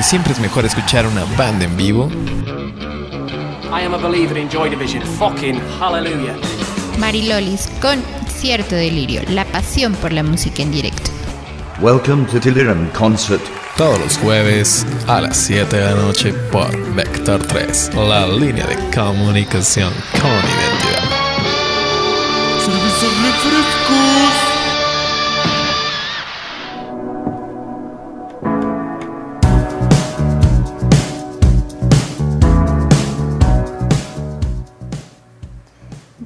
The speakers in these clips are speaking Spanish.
que siempre es mejor escuchar una banda en vivo. I am a believer in Joy Division. Fucking hallelujah. Marilolis con Cierto Delirio, la pasión por la música en directo. Welcome to Delirium Concert. Todos los jueves a las 7 de la noche por Vector 3, la línea de comunicación con identidad.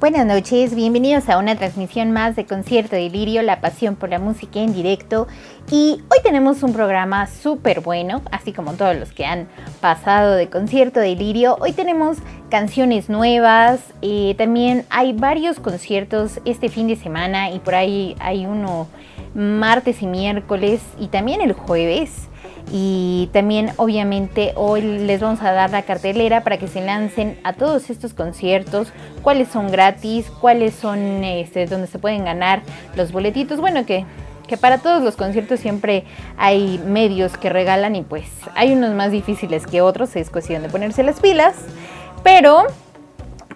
Buenas noches, bienvenidos a una transmisión más de Concierto Delirio, la pasión por la música en directo. Y hoy tenemos un programa súper bueno, así como todos los que han pasado de Concierto Delirio. Hoy tenemos canciones nuevas, eh, también hay varios conciertos este fin de semana y por ahí hay uno martes y miércoles y también el jueves. Y también obviamente hoy les vamos a dar la cartelera para que se lancen a todos estos conciertos, cuáles son gratis, cuáles son este, donde se pueden ganar los boletitos. Bueno, que, que para todos los conciertos siempre hay medios que regalan y pues hay unos más difíciles que otros, es cuestión de ponerse las pilas. Pero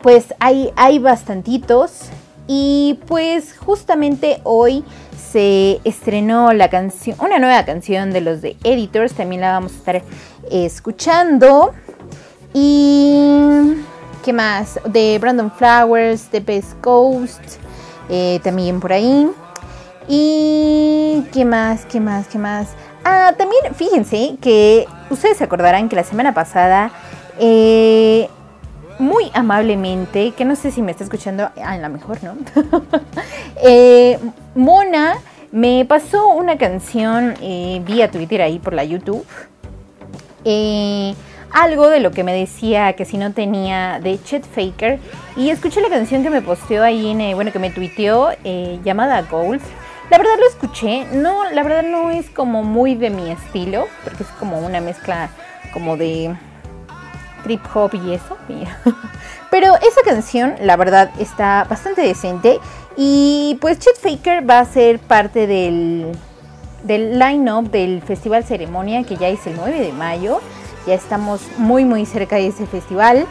pues hay, hay bastantitos y pues justamente hoy se estrenó la canción, una nueva canción de los de Editors, también la vamos a estar escuchando. Y ¿qué más? De Brandon Flowers, de Best Coast, eh, también por ahí. Y ¿qué más? ¿Qué más? ¿Qué más? Ah, también fíjense que ustedes se acordarán que la semana pasada eh, muy amablemente, que no sé si me está escuchando, a lo mejor no, eh, Mona me pasó una canción eh, vía Twitter ahí por la YouTube. Eh, algo de lo que me decía que si no tenía de Chet Faker. Y escuché la canción que me posteó ahí, en, bueno, que me tuiteó, llamada Gold. La verdad lo escuché, no, la verdad no es como muy de mi estilo, porque es como una mezcla como de trip hop y eso. Pero esa canción, la verdad, está bastante decente. Y pues Chet Faker va a ser parte del, del line-up del Festival Ceremonia, que ya es el 9 de mayo. Ya estamos muy, muy cerca de ese festival.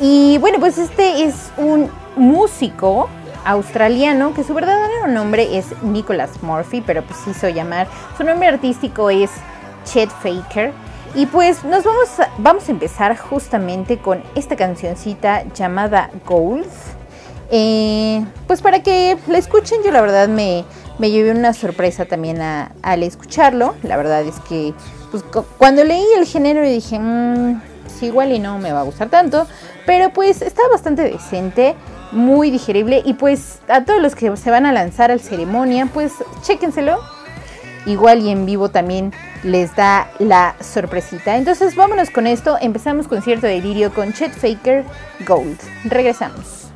Y bueno, pues este es un músico australiano que su verdadero nombre es Nicholas Murphy, pero pues hizo llamar. Su nombre artístico es Chet Faker. Y pues nos vamos a, vamos a empezar justamente con esta cancioncita llamada Gold. Eh, pues para que la escuchen, yo la verdad me, me llevé una sorpresa también al escucharlo. La verdad es que pues, cuando leí el género dije, sí, igual y no me va a gustar tanto. Pero pues está bastante decente, muy digerible. Y pues a todos los que se van a lanzar al ceremonia, pues chéquenselo igual y en vivo también les da la sorpresita. Entonces vámonos con esto, empezamos con cierto delirio con Chet Faker Gold. Regresamos.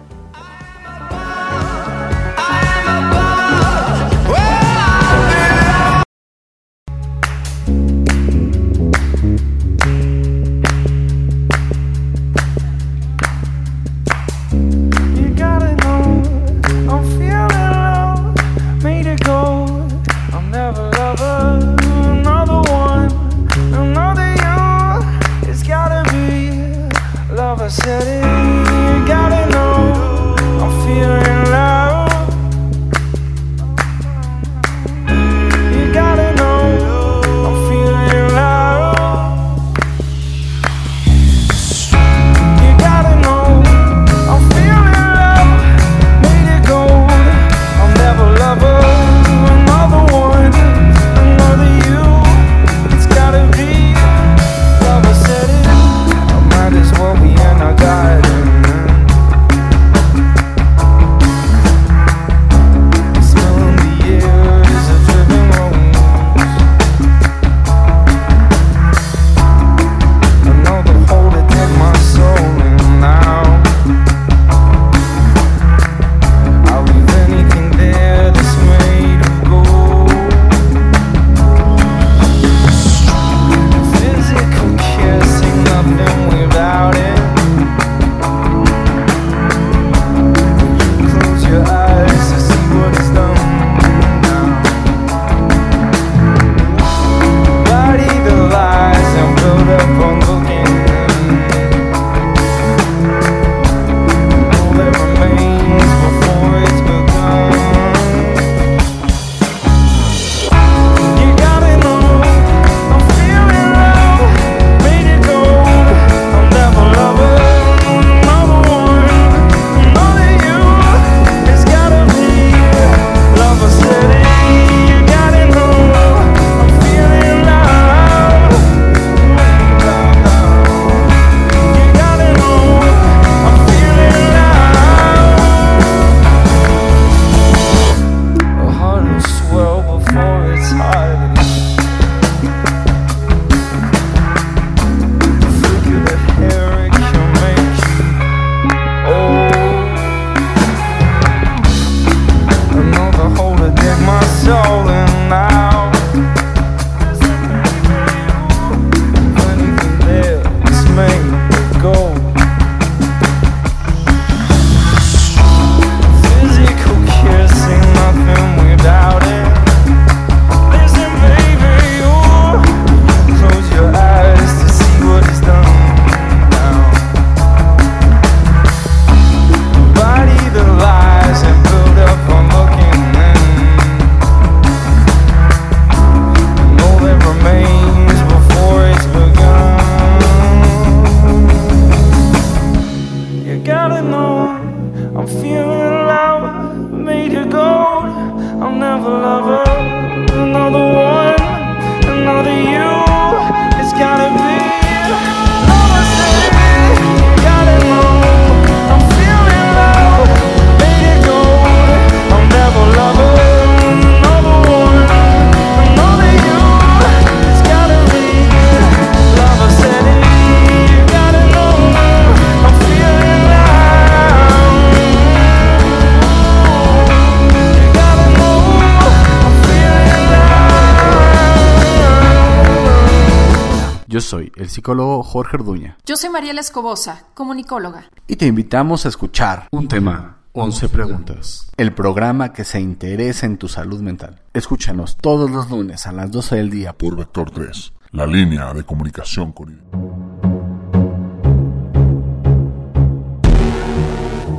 El psicólogo Jorge Orduña. Yo soy Mariela Escobosa, comunicóloga. Y te invitamos a escuchar un tema, 11 preguntas. El programa que se interesa en tu salud mental. Escúchanos todos los lunes a las 12 del día por Vector 3, la línea de comunicación con...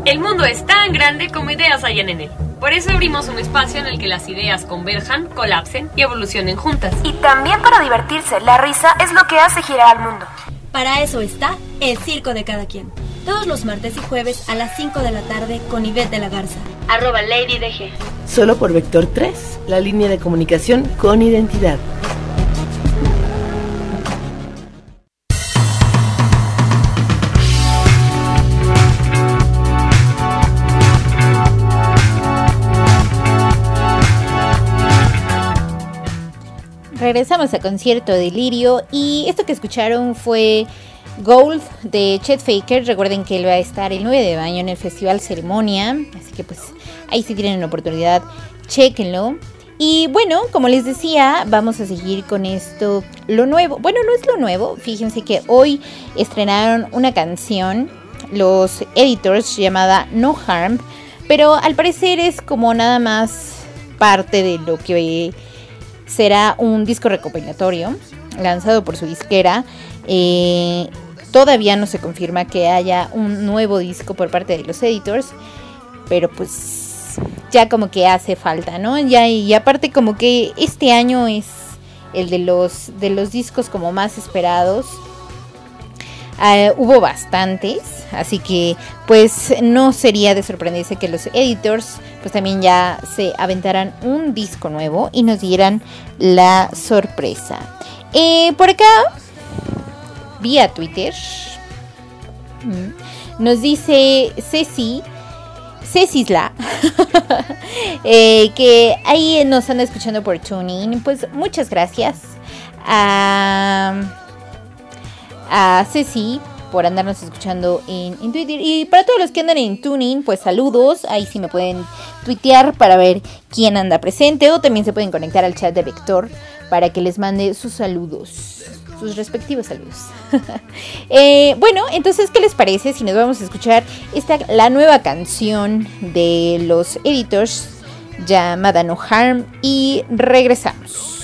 El mundo es tan grande como ideas hayan en él. Por eso abrimos un espacio en el que las ideas converjan, colapsen y evolucionen juntas. Y también para divertirse, la risa es lo que hace girar al mundo. Para eso está el circo de cada quien. Todos los martes y jueves a las 5 de la tarde con Ivette de la Garza. Arroba LadyDG. Solo por Vector 3, la línea de comunicación con identidad. Regresamos a concierto de Lirio y esto que escucharon fue Gold de Chet Faker. Recuerden que él va a estar el 9 de mayo en el Festival Ceremonia, así que pues ahí si tienen una oportunidad, chequenlo. Y bueno, como les decía, vamos a seguir con esto, lo nuevo. Bueno, no es lo nuevo, fíjense que hoy estrenaron una canción, los editors, llamada No Harm, pero al parecer es como nada más parte de lo que será un disco recopilatorio lanzado por su disquera. Eh, todavía no se confirma que haya un nuevo disco por parte de los editors, pero pues ya como que hace falta, ¿no? Ya y aparte como que este año es el de los de los discos como más esperados. Ah, hubo bastantes, así que pues no sería de sorprenderse que los editors pues también ya se aventaran un disco nuevo y nos dieran la sorpresa. Eh, por acá, vía Twitter, mm, nos dice Ceci, Cecisla, eh, que ahí nos anda escuchando por tuning. Pues muchas gracias a, a Ceci por andarnos escuchando en, Twitter. Y para todos los que andan en Tuning, pues saludos. Ahí sí me pueden tuitear para ver quién anda presente. O también se pueden conectar al chat de Vector para que les mande sus saludos. Sus respectivos saludos. Eh, bueno, entonces, ¿qué les parece si nos vamos a escuchar esta, la nueva canción de los editors llamada No Harm? Y regresamos.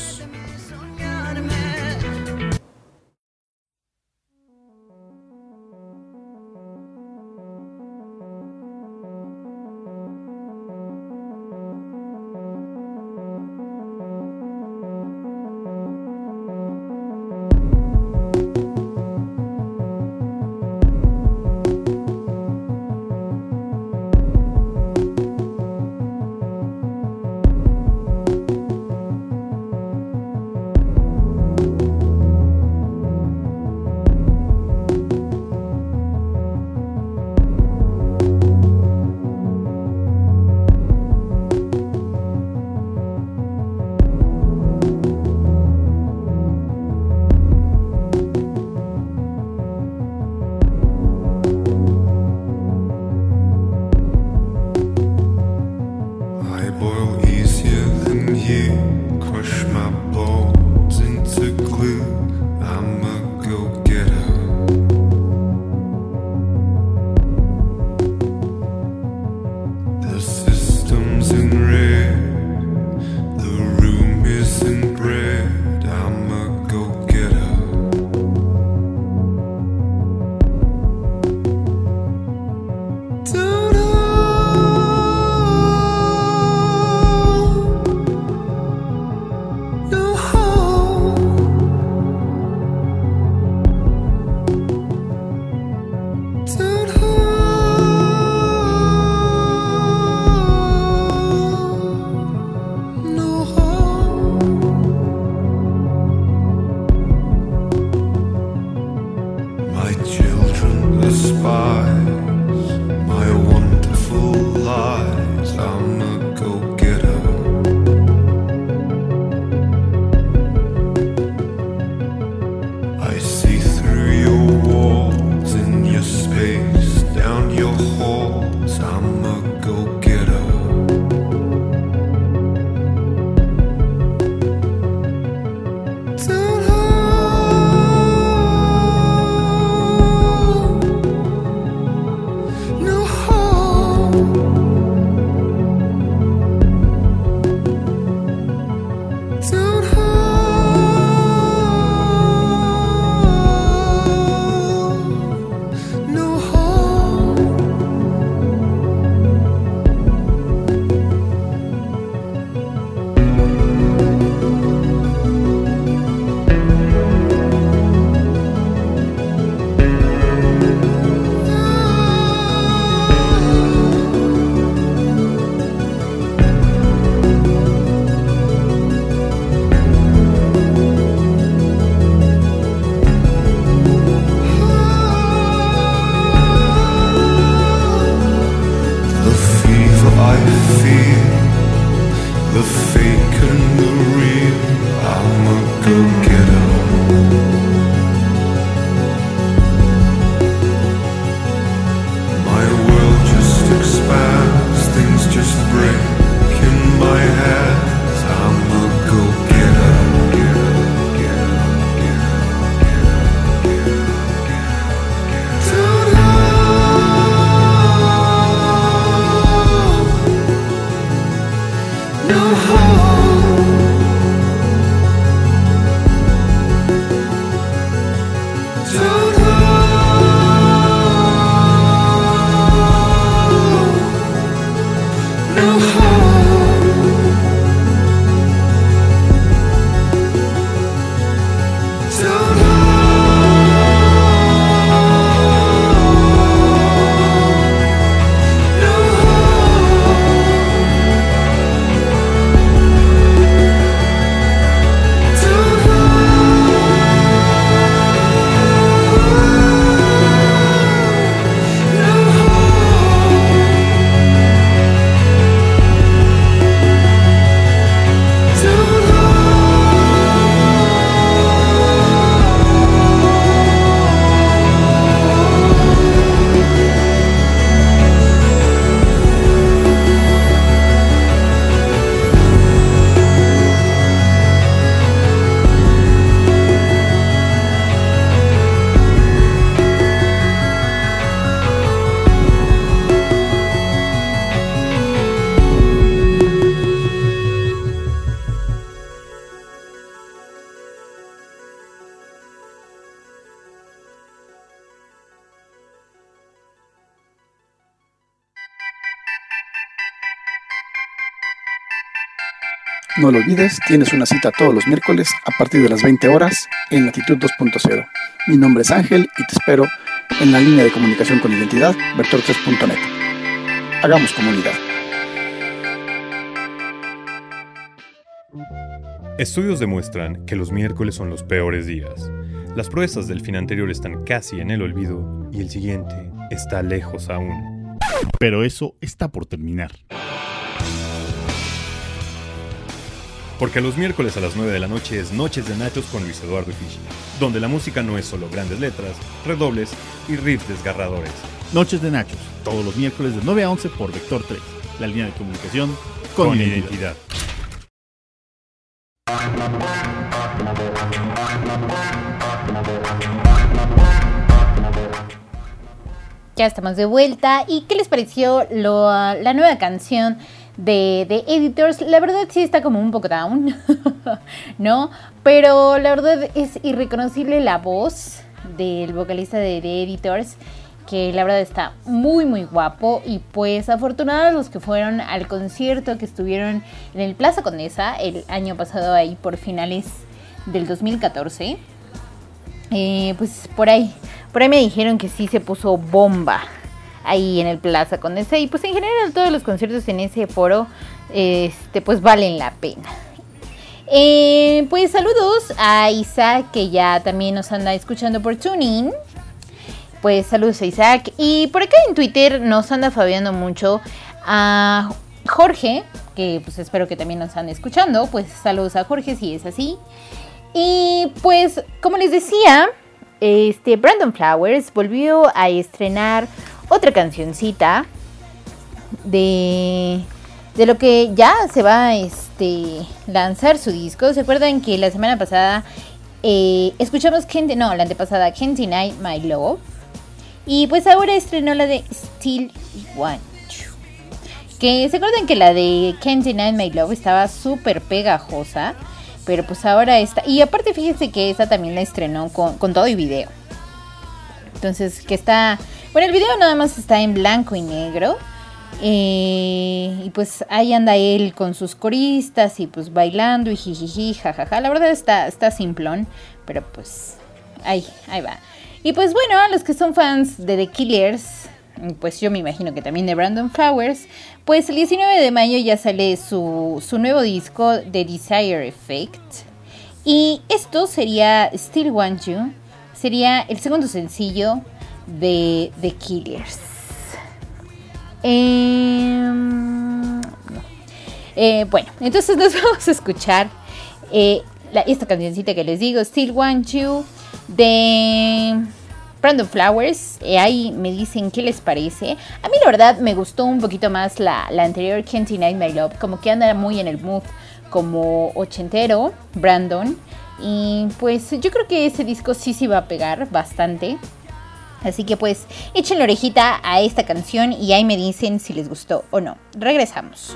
Olvides, tienes una cita todos los miércoles a partir de las 20 horas en Latitud 2.0. Mi nombre es Ángel y te espero en la línea de comunicación con identidad vector3.net. Hagamos comunidad. Estudios demuestran que los miércoles son los peores días. Las proezas del fin anterior están casi en el olvido y el siguiente está lejos aún. Pero eso está por terminar. Porque los miércoles a las 9 de la noche es Noches de Nachos con Luis Eduardo Fischi, donde la música no es solo grandes letras, redobles y riffs desgarradores. Noches de Nachos, todos los miércoles de 9 a 11 por Vector 3, la línea de comunicación con, Con identidad. identidad. Ya estamos de vuelta. ¿Y qué les pareció lo, la nueva canción de, de Editors? La verdad sí está como un poco down, ¿no? Pero la verdad es irreconocible la voz del vocalista de, de Editors, que la verdad está muy, muy guapo. Y pues afortunados los que fueron al concierto que estuvieron en el Plaza Condesa el año pasado ahí por finales del 2014. Eh, pues por ahí, por ahí me dijeron que sí se puso bomba ahí en el Plaza Condesa y pues en general todos los conciertos en ese foro, este, pues valen la pena. Eh, pues saludos a Isaac que ya también nos anda escuchando por tuning. Pues saludos a Isaac y por acá en Twitter nos anda fabiando mucho a Jorge que pues espero que también nos ande escuchando. Pues saludos a Jorge si es así. Y pues, como les decía, este Brandon Flowers volvió a estrenar otra cancioncita de, de lo que ya se va a este, lanzar su disco. ¿Se acuerdan que la semana pasada eh, escuchamos Can't, no, la antepasada Can't Deny My Love? Y pues ahora estrenó la de Still You. Que se acuerdan que la de Can't Deny My Love estaba súper pegajosa. Pero pues ahora está. Y aparte, fíjense que esta también la estrenó con, con todo y video. Entonces, que está. Bueno, el video nada más está en blanco y negro. Eh, y pues ahí anda él con sus coristas y pues bailando y jijiji, jajaja. La verdad está, está simplón, pero pues ahí, ahí va. Y pues bueno, a los que son fans de The Killers, pues yo me imagino que también de Brandon Flowers, pues el 19 de mayo ya sale su, su nuevo disco The Desire Effect. Y esto sería Still Want You, sería el segundo sencillo de The Killers. Eh, Eh, bueno, entonces nos vamos a escuchar eh, la- esta cancioncita que les digo, Still Want You, de Brandon Flowers. Eh, ahí me dicen qué les parece. A mí la verdad me gustó un poquito más la, la anterior, Can't Deny My Love, como que anda muy en el mood como ochentero, Brandon. Y pues yo creo que ese disco sí se va a pegar bastante. Así que pues echen la orejita a esta canción y ahí me dicen si les gustó o no. Regresamos.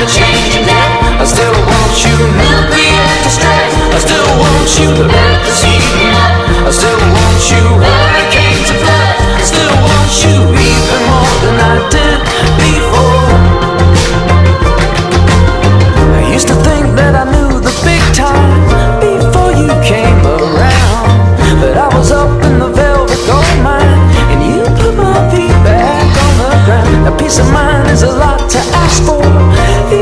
And. I still want you. Nuclear distress. I still want you. The earth is heating up. I still want you. Hurricanes and flood. I still want you even more than I did before. I used to think that I knew the big time before you came around. But I was up in the velvet gold mine, and you put my feet back on the ground. A peace of mind is a lot to ask for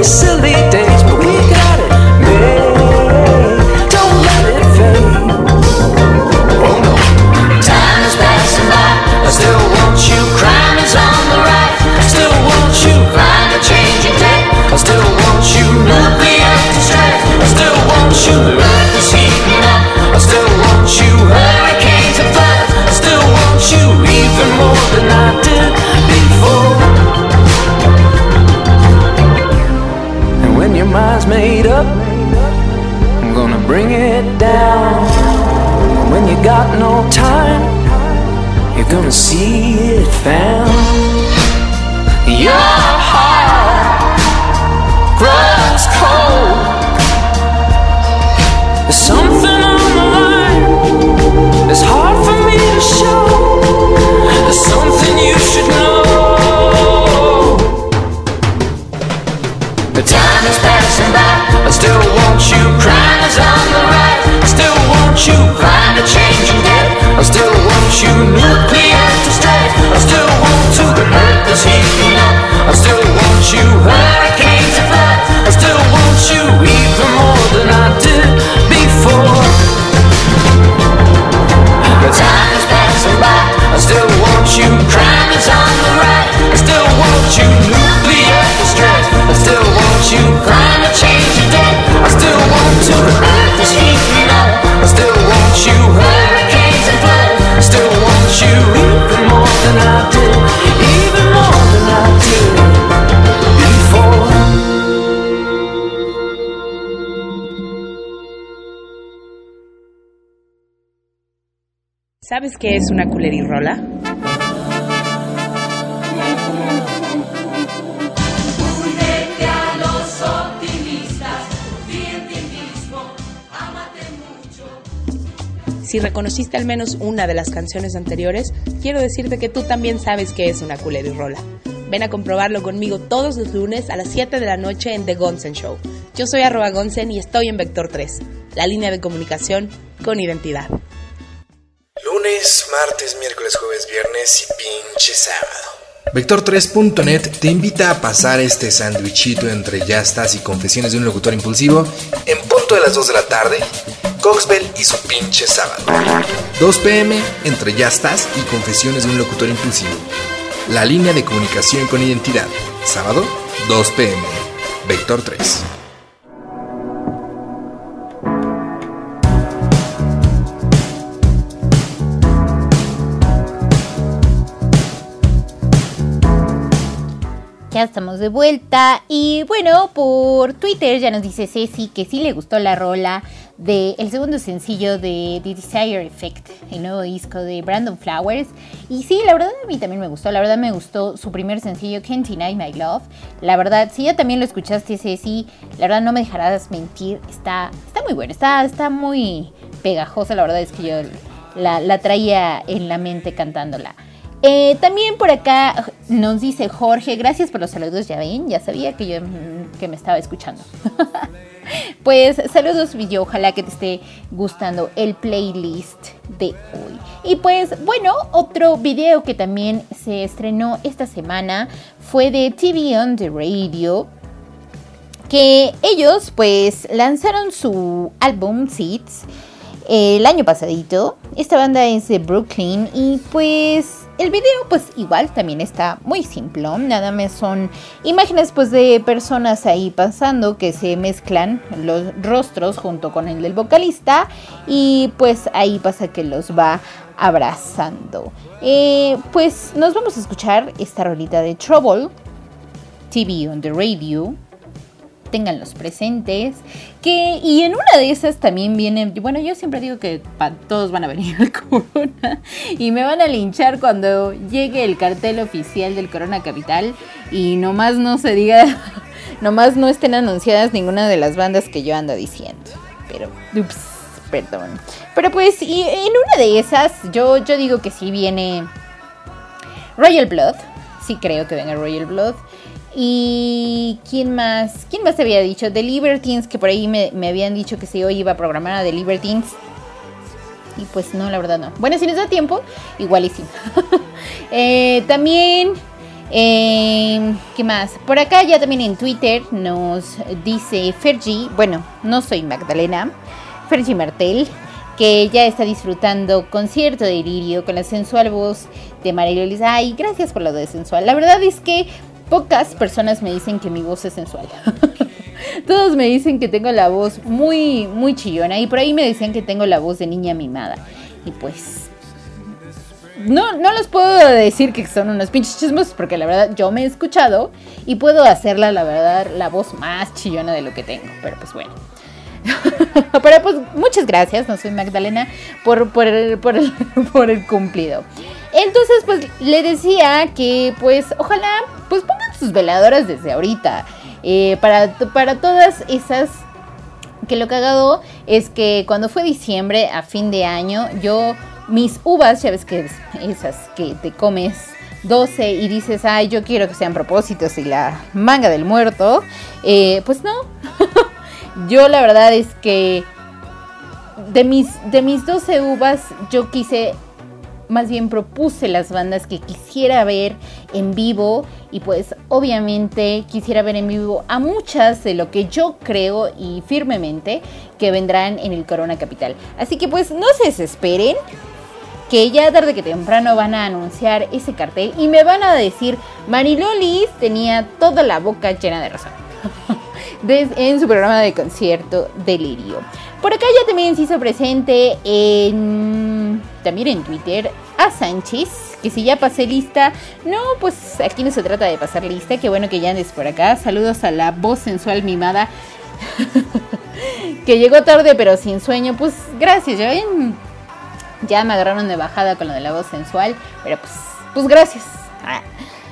silly day. You're gonna see it found. Your heart grows cold. There's something on the line. It's hard for me to show. There's something you should know. The time is passing by. I still want you. Crime is on the rise. I still want you. Climate change and death. I still want you. Nuclear is heating up. I still want you. Hurricanes and floods. I still want you even more than I did before. The time is passing by. I still want you. Crime is on the rise. I still want you. Nuclear distress. I still want you. Climate change. I still want. The earth is heating up. I still want you. Hurricanes and floods. I still want you. Even more than I did. ¿Sabes qué es una culerirrola? Únete a los optimistas, confía en ti mismo, ámate mucho. Si reconociste al menos una de las canciones anteriores, quiero decirte que tú también sabes qué es una culerirrola. Ven a comprobarlo conmigo todos los lunes a las 7 de la noche en The Gonsen Show. Yo soy arroba Gonsen y estoy en Vector 3, la línea de comunicación con identidad. Lunes, martes, miércoles, jueves, viernes y pinche sábado. Vector3.net te invita a pasar este sándwichito entre ya estás y confesiones de un locutor impulsivo en punto de las 2 de la tarde, Coxbell y su pinche sábado. 2 pm entre ya estás y confesiones de un locutor impulsivo. La línea de comunicación con identidad. Sábado, 2 pm. Vector 3. Ya estamos de vuelta y bueno, por Twitter ya nos dice Ceci que sí le gustó la rola del el segundo sencillo de The Desire Effect, el nuevo disco de Brandon Flowers. Y sí, la verdad a mí también me gustó, la verdad me gustó su primer sencillo, Can't Deny My Love. La verdad, si ya también lo escuchaste Ceci, la verdad no me dejarás mentir, está, está muy bueno, está, está muy pegajosa, la verdad es que yo la, la traía en la mente cantándola. Eh, también por acá nos dice Jorge, gracias por los saludos, ya ven, ya sabía que yo mm, que me estaba escuchando. pues saludos video, ojalá que te esté gustando el playlist de hoy. Y pues bueno, otro video que también se estrenó esta semana fue de TV on the Radio. Que ellos pues lanzaron su álbum Seeds el año pasadito. Esta banda es de Brooklyn y pues el video pues igual también está muy simple, nada más son imágenes pues de personas ahí pasando que se mezclan los rostros junto con el del vocalista y pues ahí pasa que los va abrazando. Eh, pues nos vamos a escuchar esta rolita de Trouble, TV on the Radio, tenganlos presentes. Que, y en una de esas también viene, bueno, yo siempre digo que todos van a venir al Corona y me van a linchar cuando llegue el cartel oficial del Corona Capital y nomás no se diga, nomás no estén anunciadas ninguna de las bandas que yo ando diciendo. Pero, ups, perdón. Pero pues, y en una de esas, yo, yo digo que sí viene Royal Blood. Sí creo que venga Royal Blood. Y quién más, quién más te había dicho, The Libertines, que por ahí me, habían dicho que si hoy iba a programar a The Libertines. Y pues no, la verdad no. Bueno, si nos da tiempo, igual. Eh, también, eh, ¿qué más? Por acá ya también en Twitter nos dice Fergie, bueno, no soy Magdalena, Fergie Martel, que ya está disfrutando concierto de Iririo con la sensual voz de María Luisa. Ay, gracias por lo de sensual. La verdad es que pocas personas me dicen que mi voz es sensual. Todos me dicen que tengo la voz muy, muy chillona. Y por ahí me decían que tengo la voz de niña mimada. Y pues. No, no les puedo decir que son unos pinches chismos. Porque la verdad yo me he escuchado. Y puedo hacerla, la verdad, la voz más chillona de lo que tengo. Pero pues bueno. Pero pues muchas gracias, no soy Magdalena, por, por, el, por, el, por el cumplido. Entonces, pues le decía que, pues, ojalá, pues pongan sus veladoras desde ahorita. Eh, para, para todas esas que lo cagado es que cuando fue diciembre, a fin de año, yo, mis uvas, ya ves que esas que te comes 12 y dices, ay, yo quiero que sean propósitos y la manga del muerto, eh, pues no. yo la verdad es que de mis, de mis 12 uvas, yo quise más bien propuse las bandas que quisiera ver en vivo y pues obviamente quisiera ver en vivo a muchas de lo que yo creo y firmemente que vendrán en el Corona Capital. Así que pues no se desesperen que ya tarde que temprano van a anunciar ese cartel y me van a decir Marilolis tenía toda la boca llena de razón. en su programa de concierto Delirio. Por acá ya también se hizo presente en, también en Twitter a Sánchez, que si ya pasé lista, no, pues aquí no se trata de pasar lista, qué bueno que ya andes por acá. Saludos a la voz sensual mimada, que llegó tarde pero sin sueño, pues gracias, ya ven, ya me agarraron de bajada con lo de la voz sensual, pero pues, pues gracias. Ah.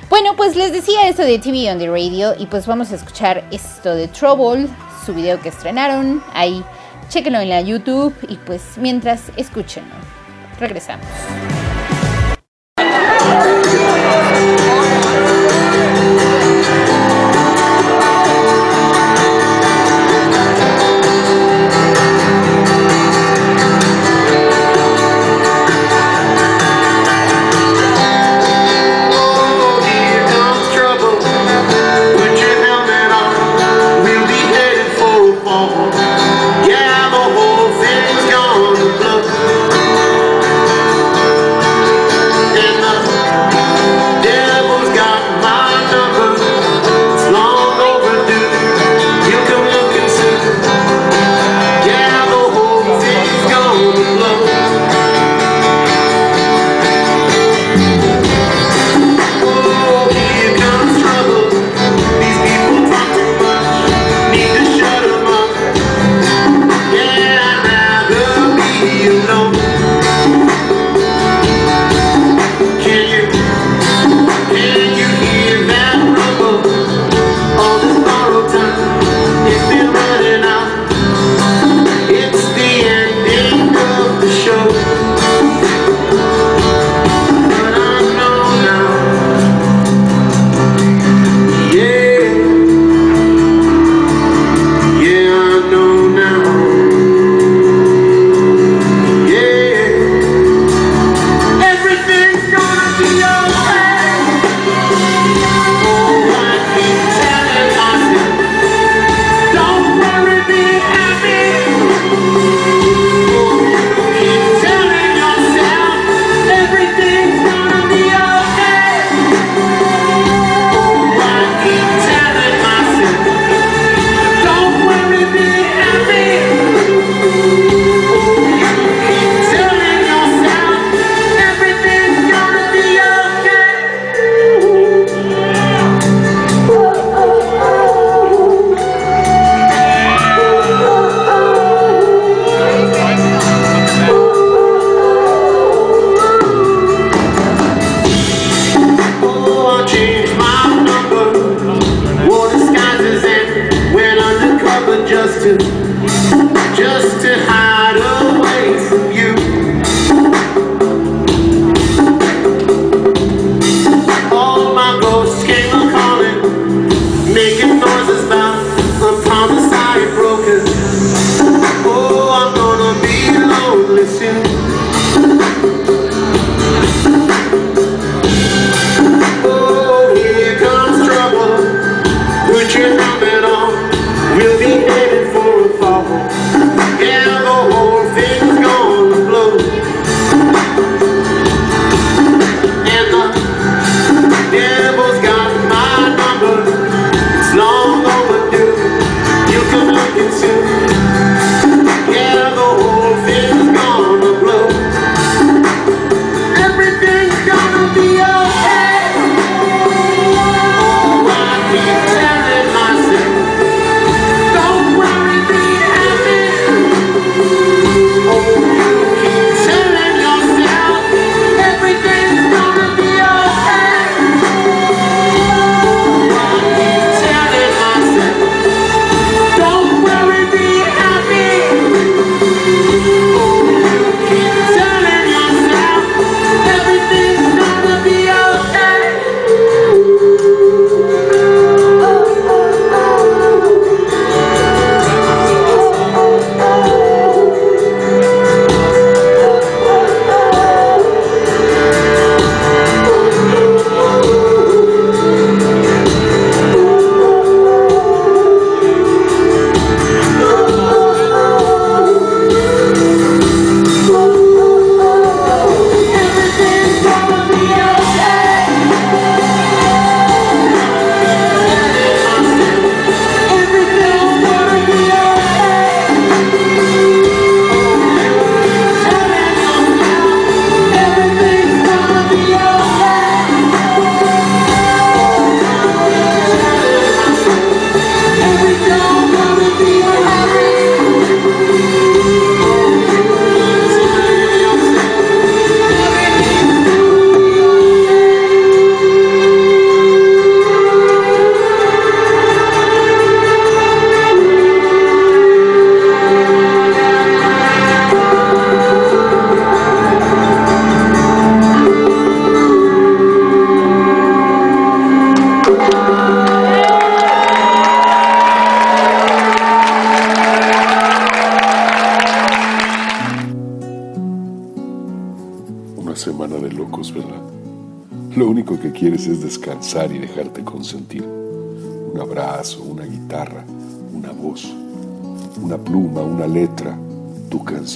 Bueno, pues les decía esto de TV on the Radio y pues vamos a escuchar esto de Trouble, su video que estrenaron ahí Chéquenlo en la YouTube y pues mientras escúchenlo. Regresamos.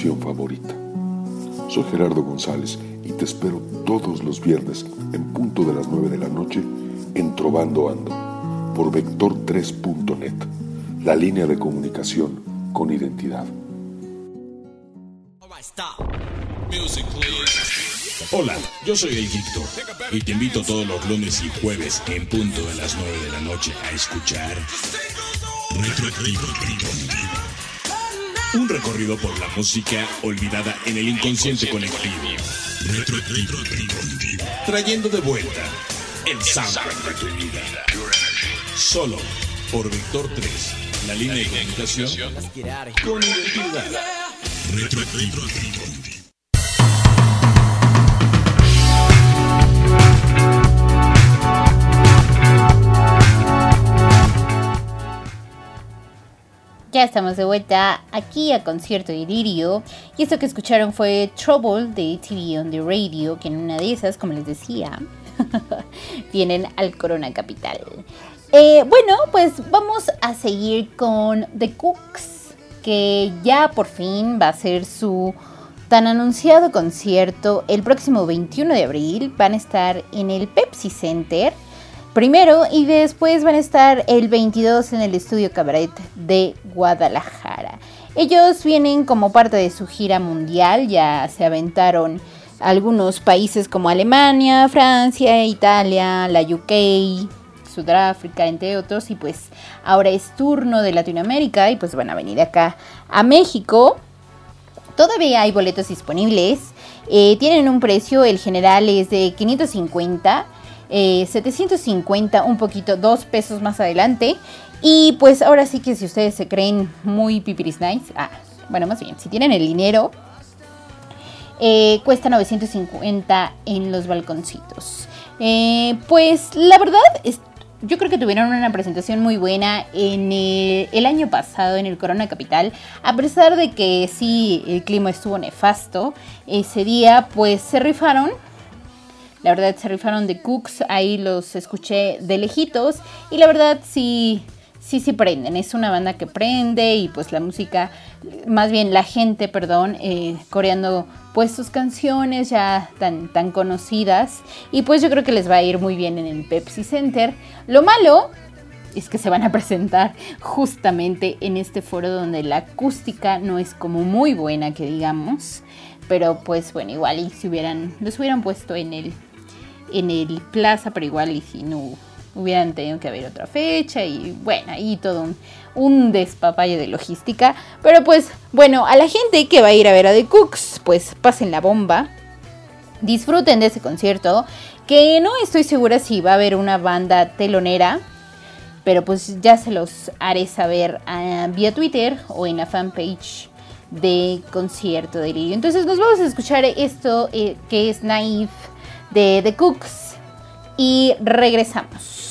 Favorita. Soy Gerardo González y te espero todos los viernes en punto de las 9 de la noche en Trovando Ando por vector3.net, la línea de comunicación con identidad. Hola, yo soy el Víctor y te invito todos los lunes y jueves en punto de las 9 de la noche a escuchar Retroactivo. Un recorrido por la música olvidada en el inconsciente colectivo. Retroactivo. Trayendo de vuelta el soundtrack de tu vida. Solo por Vector 3, la línea de comunicación con identidad. Retroactivo. Ya estamos de vuelta aquí a Concierto de Lirio. Y esto que escucharon fue Trouble de TV on the Radio, que en una de esas, como les decía, vienen al Corona Capital. Eh, bueno, pues vamos a seguir con The Cooks, que ya por fin va a ser su tan anunciado concierto el próximo 21 de abril. Van a estar en el Pepsi Center primero y después van a estar el 22 en el Estudio Cabaret de Guadalajara. Ellos vienen como parte de su gira mundial, ya se aventaron algunos países como Alemania, Francia, Italia, la UK, Sudáfrica, entre otros, y pues ahora es turno de Latinoamérica y pues van a venir acá a México. Todavía hay boletos disponibles, eh, tienen un precio, el general es de 550 eh, 750, un poquito, dos pesos más adelante. Y pues ahora sí que si ustedes se creen muy pipiris nice, ah, bueno, más bien, si tienen el dinero, eh, cuesta 950 en los balconcitos. Eh, pues la verdad, es, yo creo que tuvieron una presentación muy buena en el, el, año pasado en el Corona Capital. A pesar de que sí, el clima estuvo nefasto, ese día pues se rifaron la verdad se rifaron de Cooks, ahí los escuché de lejitos y la verdad sí, sí, sí prenden. Es una banda que prende y pues la música, más bien la gente, perdón, eh, coreando pues sus canciones ya tan, tan conocidas y pues yo creo que les va a ir muy bien en el Pepsi Center. Lo malo es que se van a presentar justamente en este foro donde la acústica no es como muy buena que digamos pero pues bueno igual y si hubieran los hubieran puesto en el en el Plaza, pero igual y si no hubieran tenido que haber otra fecha y bueno, ahí todo un, un despapalle de logística. Pero pues bueno, a la gente que va a ir a ver a The Cooks, pues pasen la bomba. Disfruten de ese concierto, que no estoy segura si va a haber una banda telonera, pero pues ya se los haré saber uh, vía Twitter o en la fanpage de concierto de Lirio. Entonces nos vamos a escuchar esto eh, que es Naive de The Cooks y regresamos.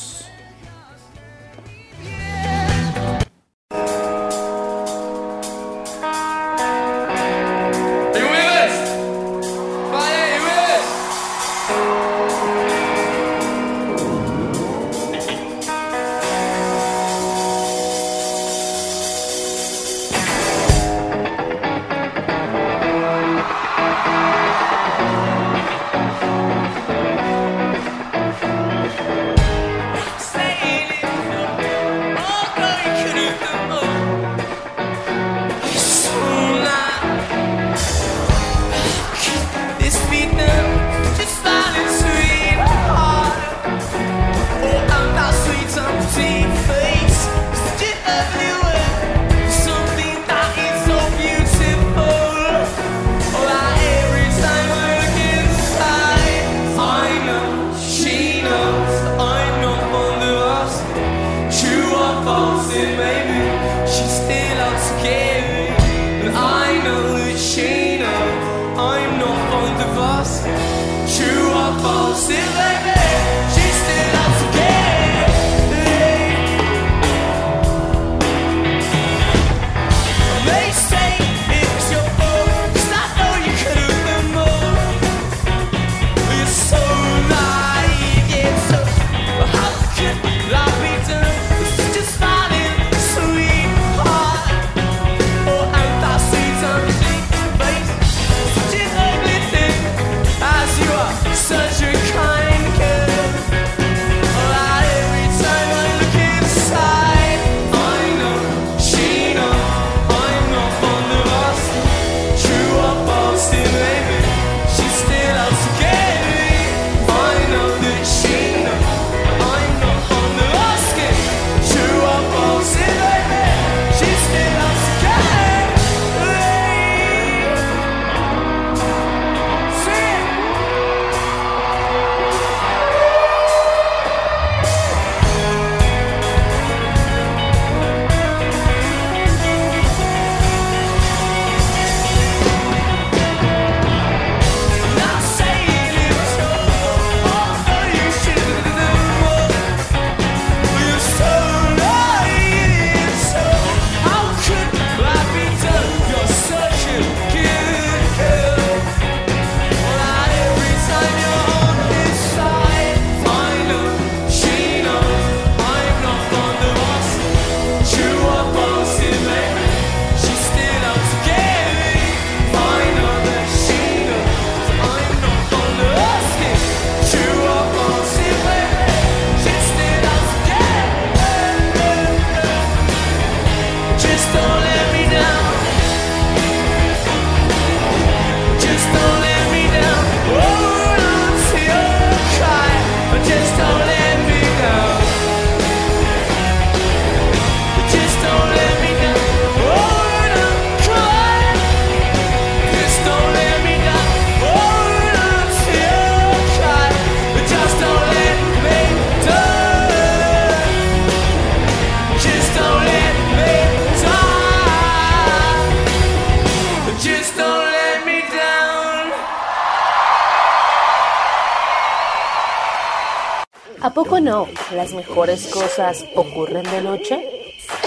¿Las mejores cosas ocurren de noche?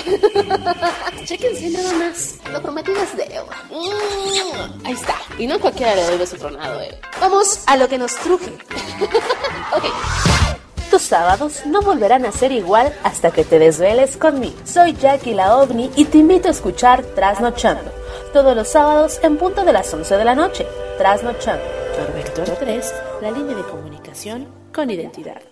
Chéquense nada más. Lo prometido es deuda. Mm, ahí está. Y no cualquiera le debe su tronado, eh. Vamos a lo que nos truje. ok. Tus sábados no volverán a ser igual hasta que te desveles conmigo. Soy Jackie la OVNI y te invito a escuchar Trasnochando. Todos los sábados en punto de las 11 de la noche. Trasnochando. Por Vector 3, la línea de comunicación con identidad.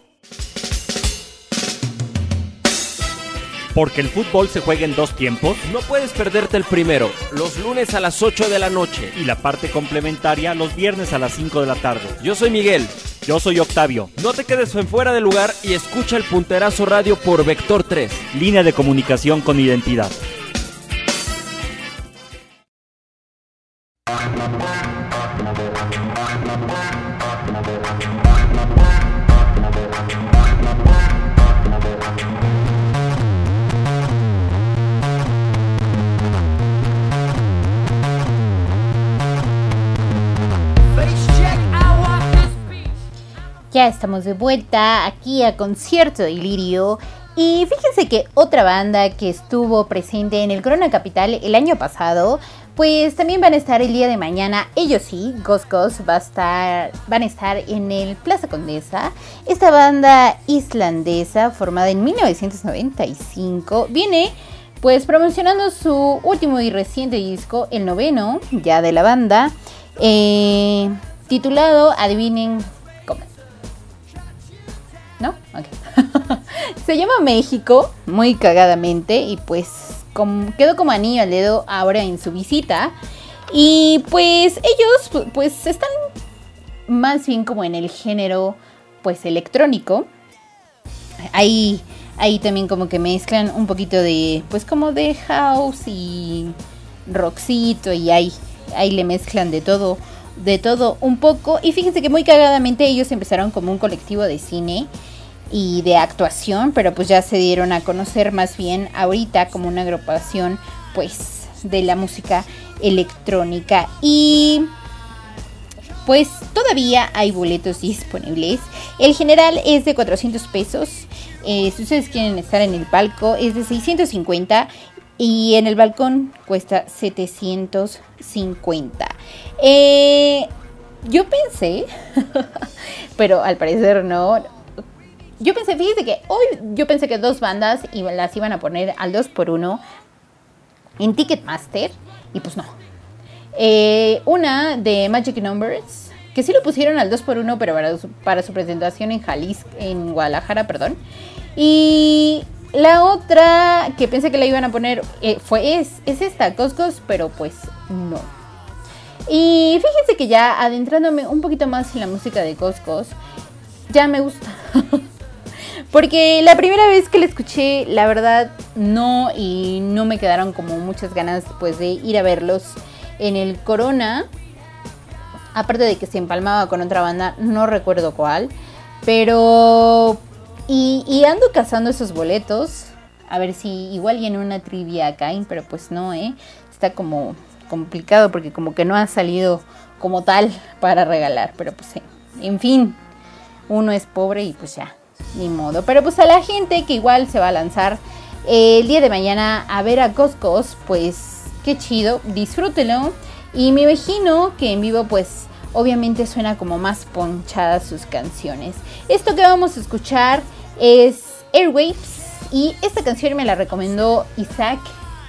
Porque el fútbol se juega en dos tiempos. No puedes perderte el primero, los lunes a las 8 de la noche. Y la parte complementaria los viernes a las 5 de la tarde. Yo soy Miguel. Yo soy Octavio. No te quedes en fuera de lugar y escucha el punterazo radio por Vector 3. Línea de comunicación con identidad. Ya estamos de vuelta aquí a Concierto de Lirio. Y fíjense que otra banda que estuvo presente en el Corona Capital el año pasado, pues también van a estar el día de mañana. Ellos sí, Ghost Ghost va a estar, van a estar en el Plaza Condesa. Esta banda islandesa, formada en 1995, viene pues promocionando su último y reciente disco, el noveno, ya de la banda, eh, titulado, adivinen ¿no? Ok. Se llama México, muy cagadamente, y pues quedó como anillo al dedo ahora en su visita. Y pues ellos pues están más bien como en el género pues electrónico. Ahí, ahí también como que mezclan un poquito de pues como de house y rockcito y ahí, ahí le mezclan de todo de todo un poco. Y fíjense que muy cagadamente ellos empezaron como un colectivo de cine y de actuación, pero pues ya se dieron a conocer más bien ahorita como una agrupación pues de la música electrónica. Y pues todavía hay boletos disponibles. El general es de 400 pesos. Eh, si ustedes quieren estar en el palco es de 650 y en el balcón cuesta 750. Eh, yo pensé, pero al parecer no. Yo pensé, fíjese que hoy yo pensé que dos bandas las iban a poner al 2 por 1 en Ticketmaster y pues no. Eh, una de Magic Numbers, que sí lo pusieron al 2 por 1 pero para su, para su presentación en Jalisco, en Guadalajara, perdón. Y la otra que pensé que la iban a poner eh, fue es, es esta, Coscos, pero pues no. Y fíjense que ya adentrándome un poquito más en la música de Coscos, ya me gusta. Porque la primera vez que la escuché, la verdad, no, y no me quedaron como muchas ganas pues de ir a verlos en el Corona. Aparte de que se empalmaba con otra banda, no recuerdo cuál. Pero y, ando cazando esos boletos. A ver si igual y una trivia caen, pero pues no, ¿eh? Está como complicado porque como que no ha salido como tal para regalar. Pero pues. En fin, uno es pobre y pues ya, ni modo. Pero pues a la gente que igual se va a lanzar el día de mañana a ver a Coscos, pues qué chido, disfrútelo. Y me imagino que en vivo pues obviamente suena como más ponchadas sus canciones. Esto que vamos a escuchar es Airwaves y esta canción me la recomendó Isaac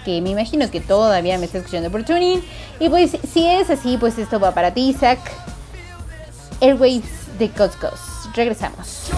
que me imagino que todavía me está escuchando por tuning y pues si es así pues esto va para ti Isaac Airwaves de Coscos regresamos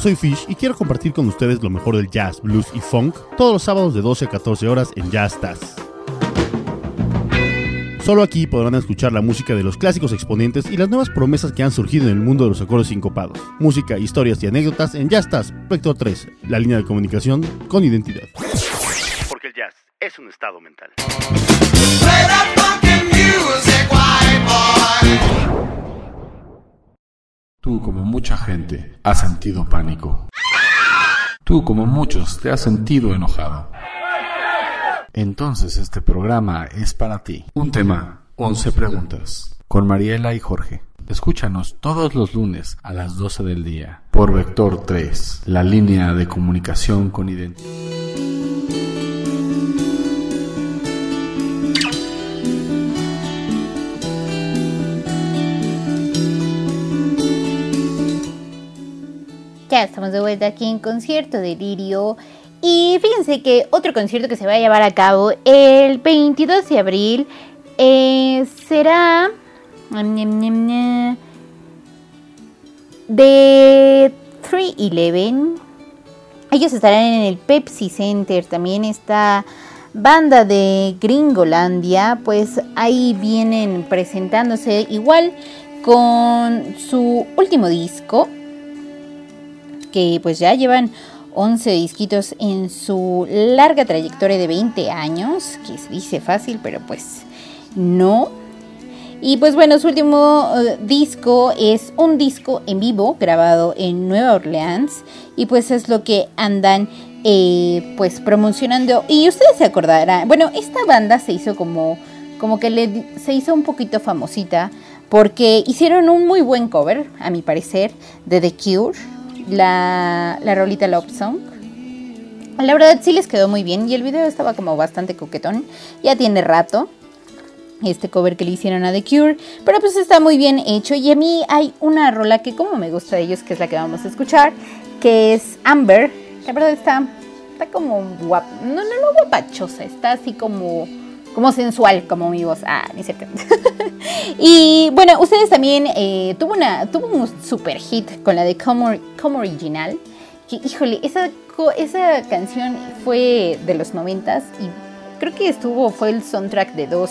soy Fish y quiero compartir con ustedes lo mejor del jazz, blues y funk todos los sábados de 12 a 14 horas en Jazz Taz. Solo aquí podrán escuchar la música de los clásicos exponentes y las nuevas promesas que han surgido en el mundo de los acordes sincopados. Música, historias y anécdotas en Jazz Taz, Vector 3, la línea de comunicación con identidad. Porque el jazz es un estado mental. Tú, como mucha gente, has sentido Tú, como muchos, te has sentido enojado. Entonces este programa es para ti. Un tema, 11 preguntas. Con Mariela y Jorge. Escúchanos todos los lunes a las 12 del día por Vector 3, la línea de comunicación con identidad. Aquí en Concierto Delirio. Y fíjense que otro concierto que se va a llevar a cabo el 22 de abril eh, será de 311. Ellos estarán en el Pepsi Center. También está banda de Gringolandia. Pues ahí vienen presentándose igual con su último disco. Que pues ya llevan 11 disquitos en su larga trayectoria de 20 años, que se dice fácil, pero pues no. Y pues bueno, su último uh, disco es un disco en vivo grabado en Nueva Orleans y pues es lo que andan eh, pues promocionando. Y ustedes se acordarán, bueno, esta banda se hizo como, como que le, se hizo un poquito famosita porque hicieron un muy buen cover, a mi parecer, de The Cure la, la rolita Love Song. La verdad sí les quedó muy bien y el video estaba como bastante coquetón. Ya tiene rato este cover que le hicieron a The Cure, pero pues está muy bien hecho y a mí hay una rola que como me gusta de ellos, que es la que vamos a escuchar, que es Amber. La verdad está, está como guapa, no, no, no guapachosa, está así como como sensual, como mi voz. Ah, ni cerca. y bueno, ustedes también eh, tuvo, una, tuvo un super hit con la de Como, Como Original. Que, híjole, esa, esa canción fue de los noventas y creo que estuvo, fue el soundtrack de dos,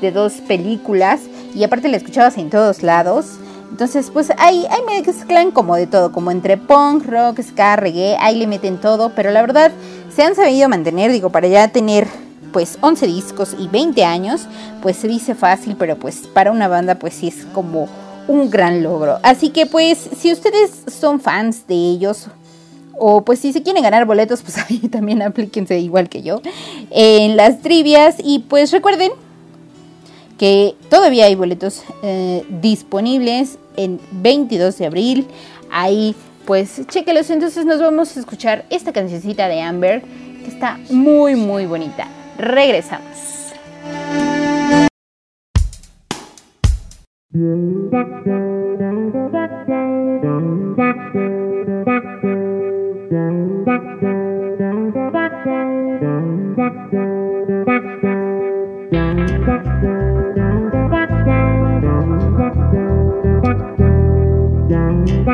de dos películas. Y aparte la escuchabas en todos lados. Entonces, pues ahí, ahí mezclan como de todo, como entre punk, rock, ska, reggae, ahí le meten todo, pero la verdad se han sabido mantener, digo, para ya tener pues 11 discos y 20 años, pues se dice fácil, pero pues para una banda pues sí es como un gran logro. Así que pues si ustedes son fans de ellos o pues si se quieren ganar boletos, pues ahí también aplíquense igual que yo en las trivias y pues recuerden que todavía hay boletos eh, disponibles en 22 de abril. Ahí pues chequelos. Entonces nos vamos a escuchar esta cancioncita de Amber que está muy muy bonita. Regresamos.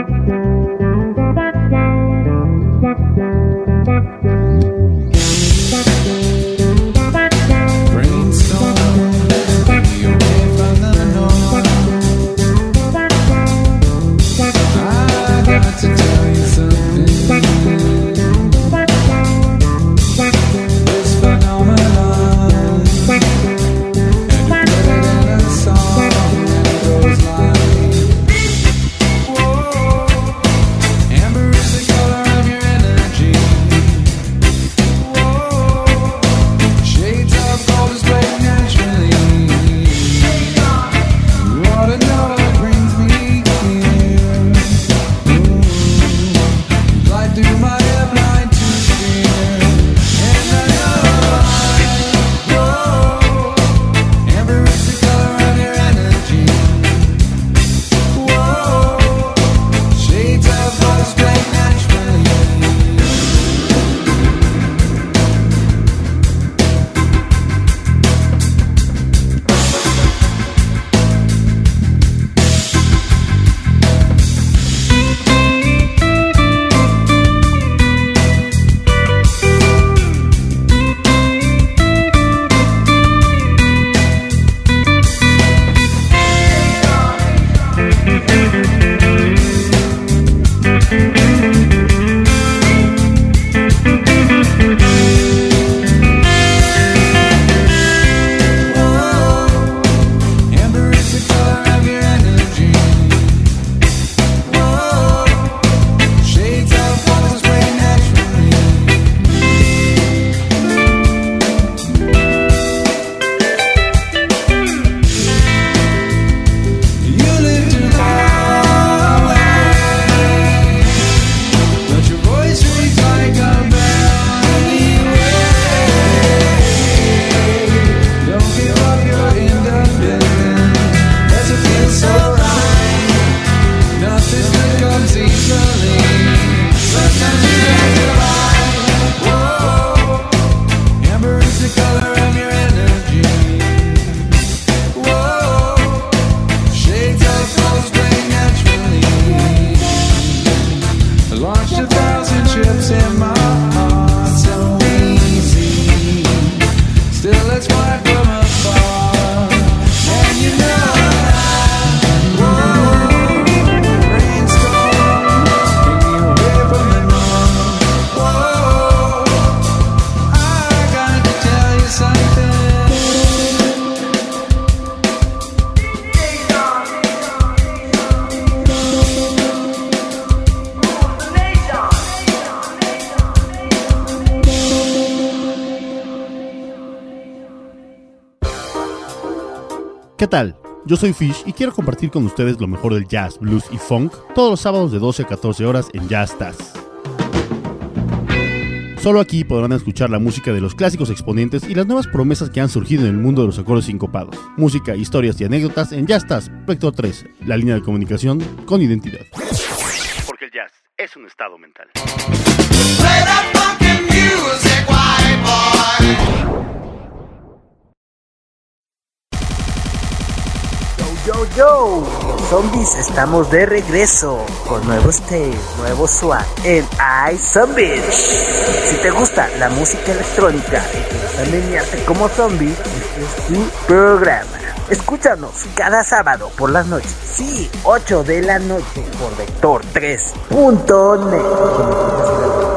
Yo soy Fish y quiero compartir con ustedes lo mejor del jazz, blues y funk todos los sábados de 12 a 14 horas en Jazz. Solo aquí podrán escuchar la música de los clásicos exponentes y las nuevas promesas que han surgido en el mundo de los acordes sincopados. Música, historias y anécdotas en Jazz Vector 3, la línea de comunicación con identidad. Zombies, estamos de regreso con nuevos stage, nuevo swag en iZombies. Si te gusta la música electrónica y quieres alinearte como zombie, este es tu programa. Escúchanos cada sábado por las noches, sí, 8 de la noche por vector3.net.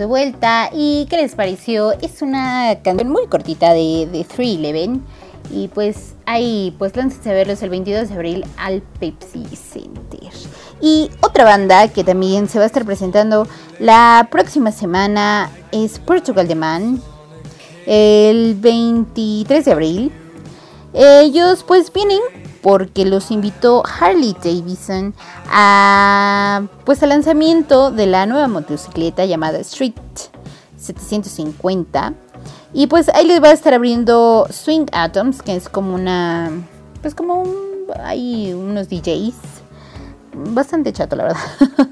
de vuelta. ¿Y qué les pareció? Es una canción muy cortita de, de 311. Y pues ahí, pues láncense a verlos el 22 de abril al Pepsi Center. Y otra banda que también se va a estar presentando la próxima semana es Portugal The Man. El 23 de abril. Ellos pues vienen porque los invitó Harley Davidson a pues al lanzamiento de la nueva motocicleta llamada Street 750 y pues ahí les va a estar abriendo Swing Atoms que es como una pues como un, hay unos DJs bastante chato la verdad.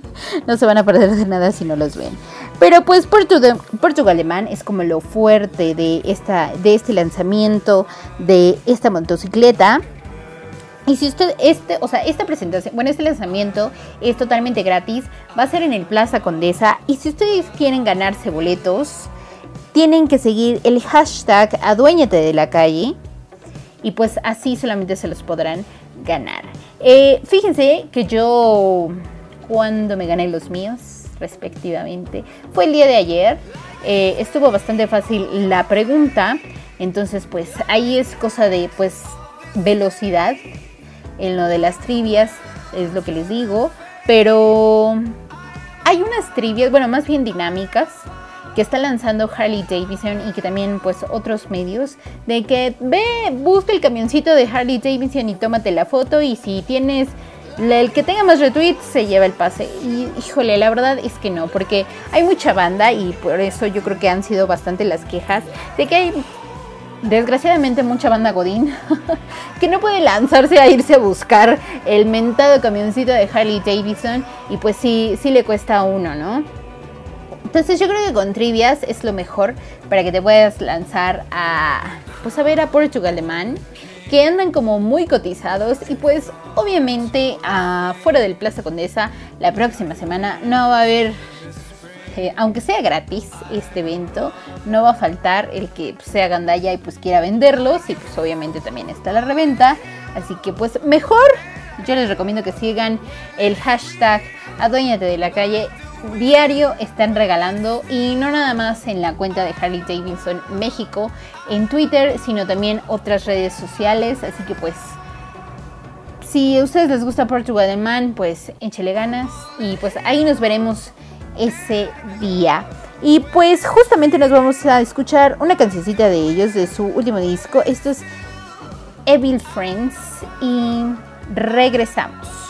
No se van a perder de nada si no los ven. Pero pues Portugal, Alemán es como lo fuerte de esta de este lanzamiento de esta motocicleta y si usted, este, o sea, esta presentación, bueno, este lanzamiento es totalmente gratis, va a ser en el Plaza Condesa. Y si ustedes quieren ganarse boletos, tienen que seguir el hashtag aduéñate de la calle. Y pues así solamente se los podrán ganar. Eh, fíjense que yo, cuando me gané los míos, respectivamente, fue el día de ayer. Eh, estuvo bastante fácil la pregunta. Entonces, pues ahí es cosa de, pues, velocidad en lo de las trivias, es lo que les digo, pero hay unas trivias, bueno, más bien dinámicas, que está lanzando Harley Davidson y que también pues otros medios, de que ve, busca el camioncito de Harley Davidson y tómate la foto y si tienes el que tenga más retweets se lleva el pase. Y híjole, la verdad es que no, porque hay mucha banda y por eso yo creo que han sido bastante las quejas de que hay desgraciadamente mucha banda Godín que no puede lanzarse a irse a buscar el mentado camioncito de Harley Davidson y pues sí, sí le cuesta uno, ¿no? Entonces yo creo que con trivias es lo mejor para que te puedas lanzar a, pues a ver a Portugal de Man, que andan como muy cotizados y pues obviamente afuera del Plaza Condesa la próxima semana no va a haber eh, aunque sea gratis este evento, no va a faltar el que pues, sea gandalla y pues quiera venderlos y pues obviamente también está la reventa. Así que pues mejor, yo les recomiendo que sigan el hashtag adueñate de la calle. Diario están regalando y no nada más en la cuenta de Harley Davidson México en Twitter, sino también otras redes sociales. Así que pues si a ustedes les gusta Portugal Man, pues échele ganas y pues ahí nos veremos ese día. Y pues justamente nos vamos a escuchar una cancioncita de ellos de su último disco. Esto es Evil Friends y regresamos.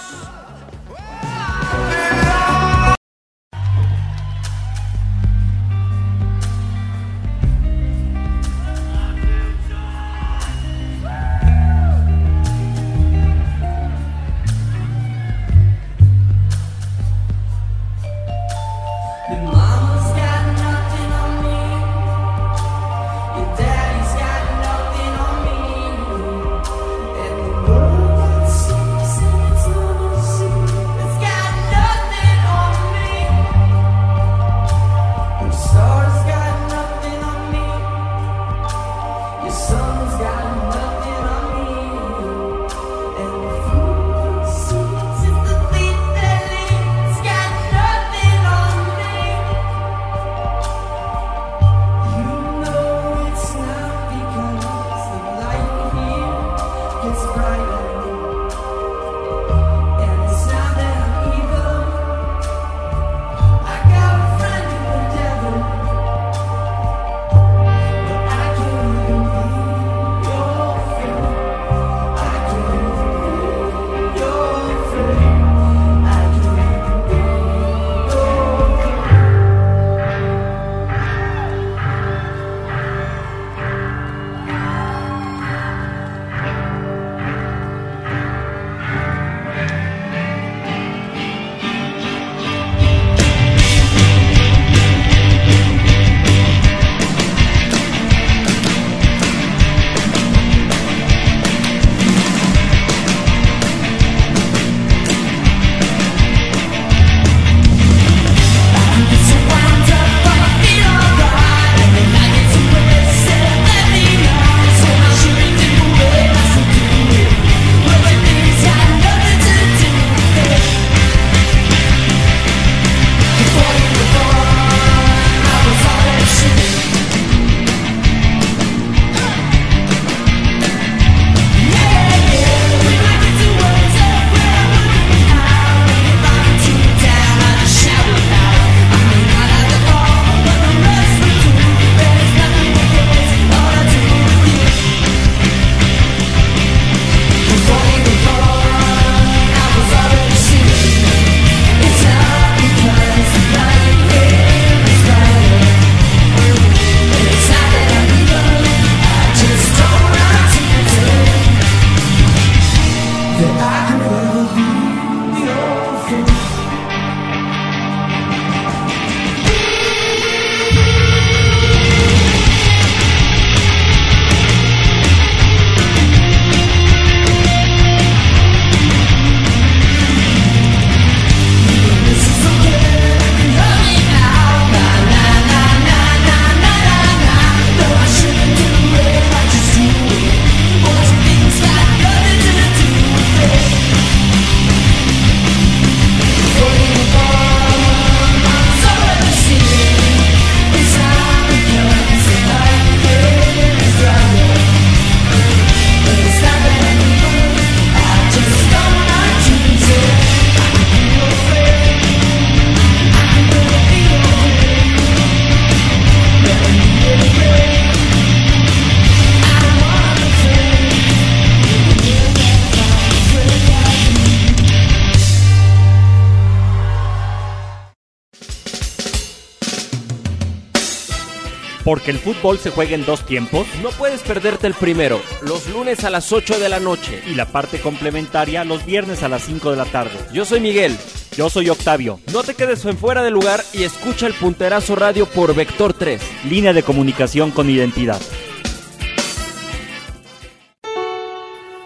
Porque el fútbol se juega en dos tiempos. No puedes perderte el primero, los lunes a las 8 de la noche. Y la parte complementaria los viernes a las 5 de la tarde. Yo soy Miguel. Yo soy Octavio. No te quedes en fuera de lugar y escucha el punterazo radio por Vector 3. Línea de comunicación con identidad.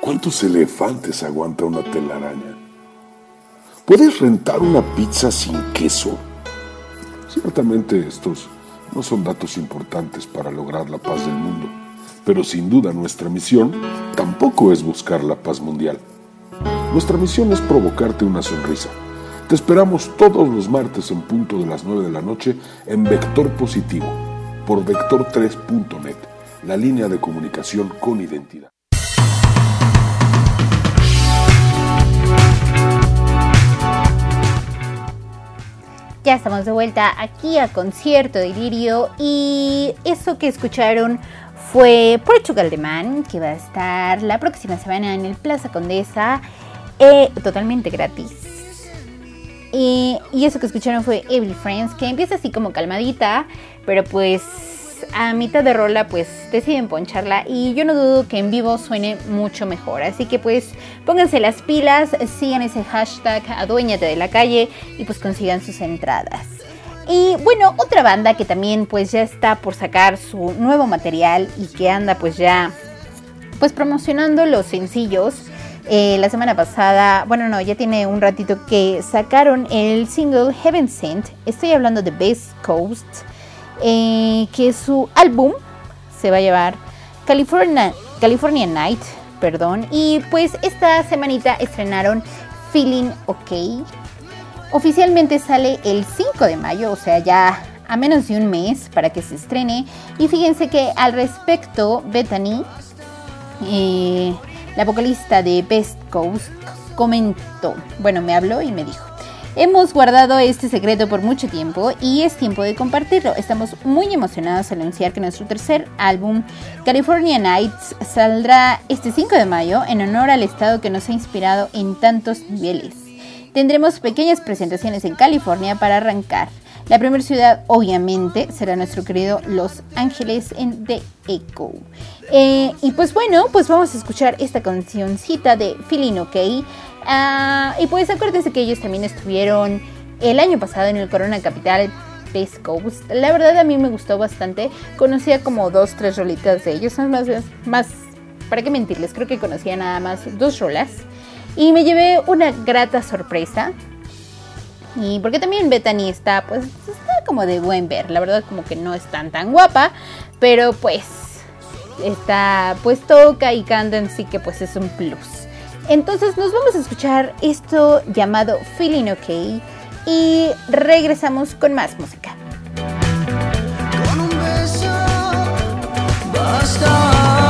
¿Cuántos elefantes aguanta una telaraña? ¿Puedes rentar una pizza sin queso? Ciertamente estos no son datos importantes para lograr la paz del mundo, pero sin duda nuestra misión tampoco es buscar la paz mundial. Nuestra misión es provocarte una sonrisa. Te esperamos todos los martes en punto de las 9 de la noche en Vector Positivo por vector3.net, la línea de comunicación con identidad. Ya estamos de vuelta aquí a Concierto Delirio y eso que escucharon fue Portugal de Man, que va a estar la próxima semana en el Plaza Condesa, eh, totalmente gratis. Y, eso que escucharon fue Every Friends, que empieza así como calmadita, pero pues a mitad de rola pues deciden poncharla y yo no dudo que en vivo suene mucho mejor. Así que pues pónganse las pilas, sigan ese hashtag adueñate de la calle y pues consigan sus entradas. Y bueno, otra banda que también pues ya está por sacar su nuevo material y que anda pues ya pues promocionando los sencillos. Eh, la semana pasada, bueno no, ya tiene un ratito que sacaron el single Heaven Sent. Estoy hablando de Best Coast eh, que su álbum se va a llevar California, California Night, perdón, y pues esta semanita estrenaron Feeling OK. Oficialmente sale el 5 de mayo, o sea, ya a menos de un mes para que se estrene. Y fíjense que al respecto, Bethany, eh, la vocalista de Best Coast, comentó, bueno, me habló y me dijo, Hemos guardado este secreto por mucho tiempo y es tiempo de compartirlo. Estamos muy emocionados al anunciar que nuestro tercer álbum, California Nights, saldrá este 5 de mayo en honor al estado que nos ha inspirado en tantos niveles. Tendremos pequeñas presentaciones en California para arrancar. La primera ciudad, obviamente, será nuestro querido Los Ángeles en The Echo. Eh, y pues bueno, pues vamos a escuchar esta cancioncita de Feeling OK. Ah, y pues acuérdense que ellos también estuvieron el año pasado en el Corona Capital Best Coast. La verdad a mí me gustó bastante. Conocía como dos, tres rolitas de ellos. Son más, más, para qué mentirles, creo que conocía nada más dos rolas. Y me llevé una grata sorpresa. Y porque también Bethany está, pues, está como de buen ver. La verdad como que no es tan tan guapa. Pero pues, está, pues toca y canta, así que pues es un plus. Entonces nos vamos a escuchar esto llamado Feeling OK y regresamos con más música. Con un beso basta.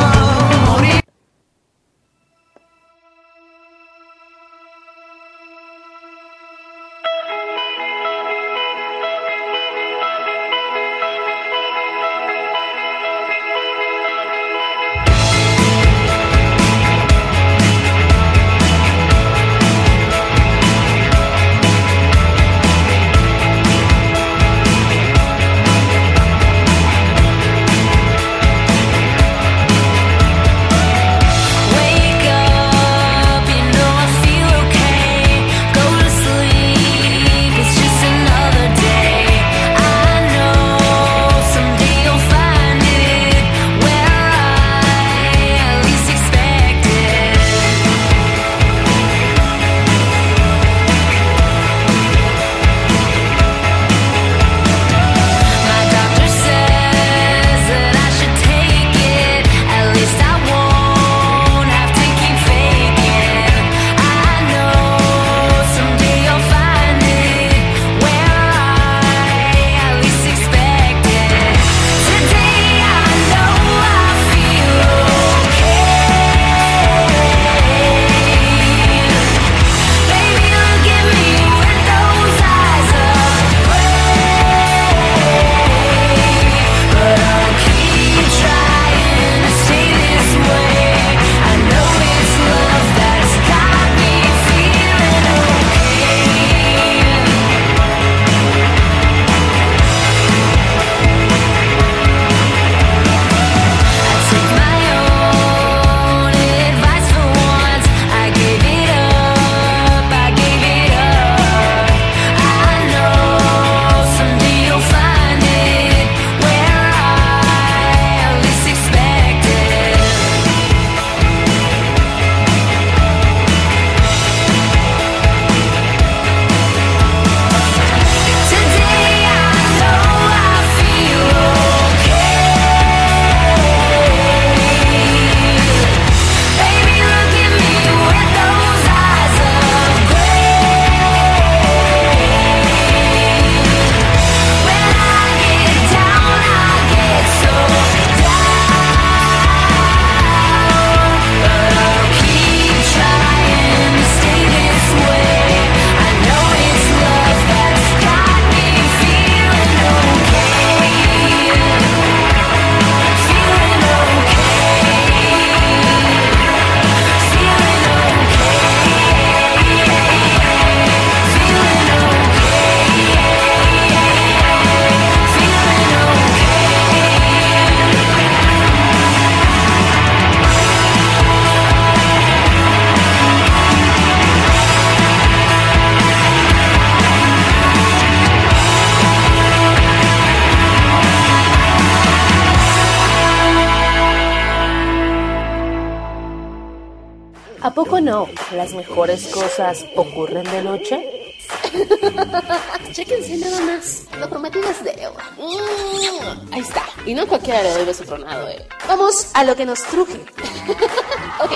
Bueno, las mejores cosas ocurren de noche. Chéquense nada más. Lo prometido es deuda. Mm, ahí está. Y no cualquiera le debe su tronado, eh. Vamos a lo que nos truje. ok.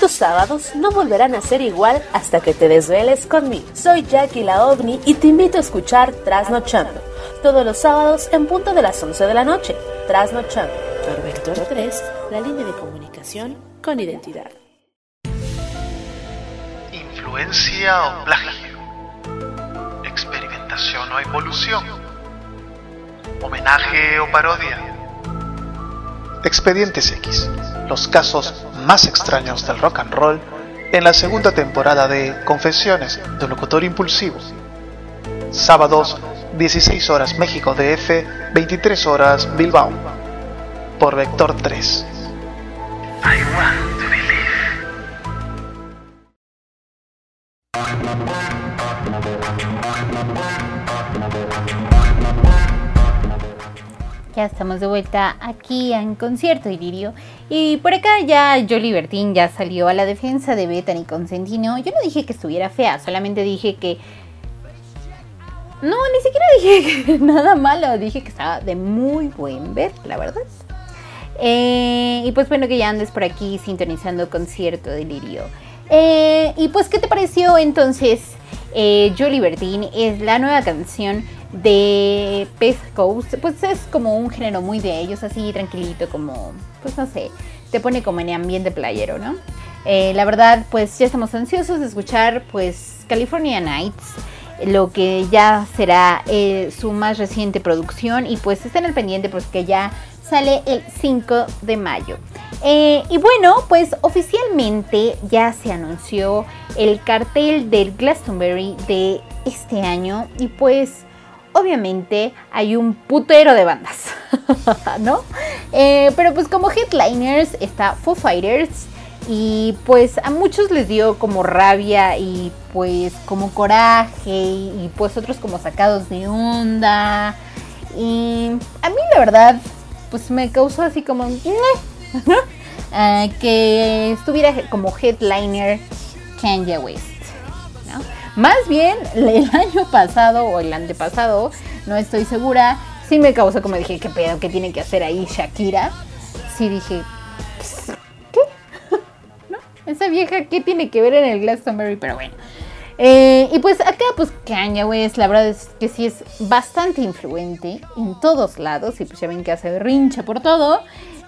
Tus sábados no volverán a ser igual hasta que te desveles conmigo. Soy Jackie la OVNI y te invito a escuchar Trasnochando. Todos los sábados en punto de las 11 de la noche. Trasnochando. Por Vector 3, la línea de comunicación con identidad. Influencia o plagio. Experimentación o evolución. Homenaje o parodia. Expedientes X. Los casos más extraños del rock and roll en la segunda temporada de Confesiones de un locutor impulsivo. Sábados, 16 horas México DF, 23 horas Bilbao. Por Vector 3. I want to believe. Ya estamos de vuelta aquí en Concierto Ilirio. Y por acá ya Jolie Bertín ya salió a la defensa de Bethany Consentino. Yo no dije que estuviera fea, solamente dije que. No, ni siquiera dije que nada malo. Dije que estaba de muy buen ver, la verdad. Eh, y pues bueno, que ya andes por aquí sintonizando Concierto Delirio. Eh, y pues, ¿qué te pareció entonces? Eh, Jolie Bertín es la nueva canción de Pez Coast, pues es como un género muy de ellos, así tranquilito, como, pues no sé, te pone como en ambiente playero, ¿no? Eh, la verdad, pues ya estamos ansiosos de escuchar, pues, California Nights, lo que ya será eh, su más reciente producción, y pues estén al pendiente, pues que ya sale el 5 de mayo. Eh, y bueno, pues oficialmente ya se anunció el cartel del Glastonbury de este año, y pues obviamente hay un putero de bandas, ¿no? Eh, pero pues como headliners está Foo Fighters y pues a muchos les dio como rabia y pues como coraje y, pues otros como sacados de onda. Y a mí la verdad pues me causó así como que estuviera como headliner Kanye West. Más bien, el año pasado o el antepasado, no estoy segura, sí me causó como dije, ¿qué pedo? ¿Qué tiene que hacer ahí Shakira? Sí dije, ¿qué? ¿No? Esa vieja, ¿qué tiene que ver en el Glastonbury? Pero bueno. Eh, y pues acá, pues Kanye West, la verdad es que sí es bastante influente en todos lados. Y pues ya ven que hace rincha por todo.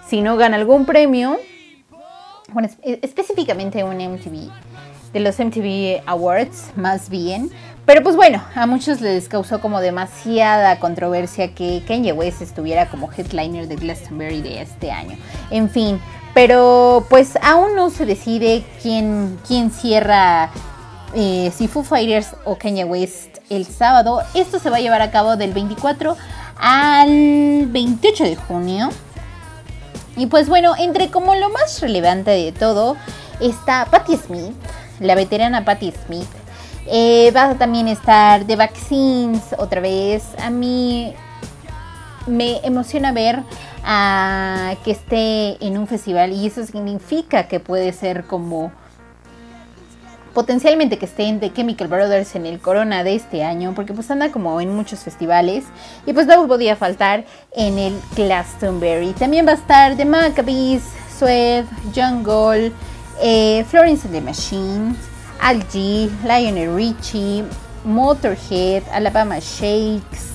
Si no gana algún premio, bueno, específicamente un MTV de los MTV Awards, más bien. Pero pues bueno, a muchos les causó como demasiada controversia que Kanye West estuviera como headliner de Glastonbury de este año. En fin, pero pues aún no se decide quién, quién cierra, eh, si Foo Fighters o Kanye West el sábado. Esto se va a llevar a cabo del 24 al 28 de junio. Y pues bueno, entre como lo más relevante de todo está Patti Smith, la veterana Patti Smith. Eh, va a también estar The Vaccines otra vez. A mí me emociona ver que esté en un festival y eso significa que puede ser como potencialmente que esté en The Chemical Brothers en el Corona de este año, porque pues anda como en muchos festivales y pues no podía faltar en el Glastonbury. También va a estar The Maccabees, Sweat, Jungle, eh, Florence and the Machine, Al G, Lionel Richie, Motorhead, Alabama Shakes,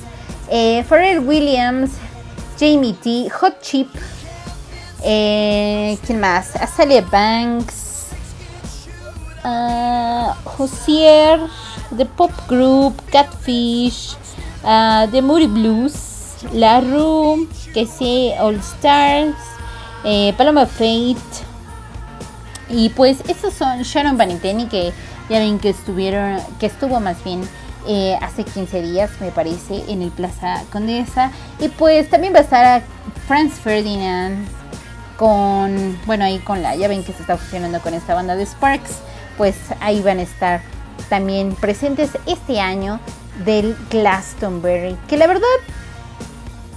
eh, Pharrell Williams, Jamie T, Hot Chip, eh, ¿quién más? Azalea Banks, uh, Josier, The Pop Group, Catfish, The Moody Blues, La Rue, que All Stars, eh, Paloma Fate, y pues estos son Sharon Vaniteni, que ya ven que estuvieron, que estuvo más bien eh, hace 15 días, me parece, en el Plaza Condesa. Y pues también va a estar Franz Ferdinand con, bueno, ahí con la, ya ven que se está fusionando con esta banda de Sparks. Pues ahí van a estar también presentes este año del Glastonbury. Que la verdad,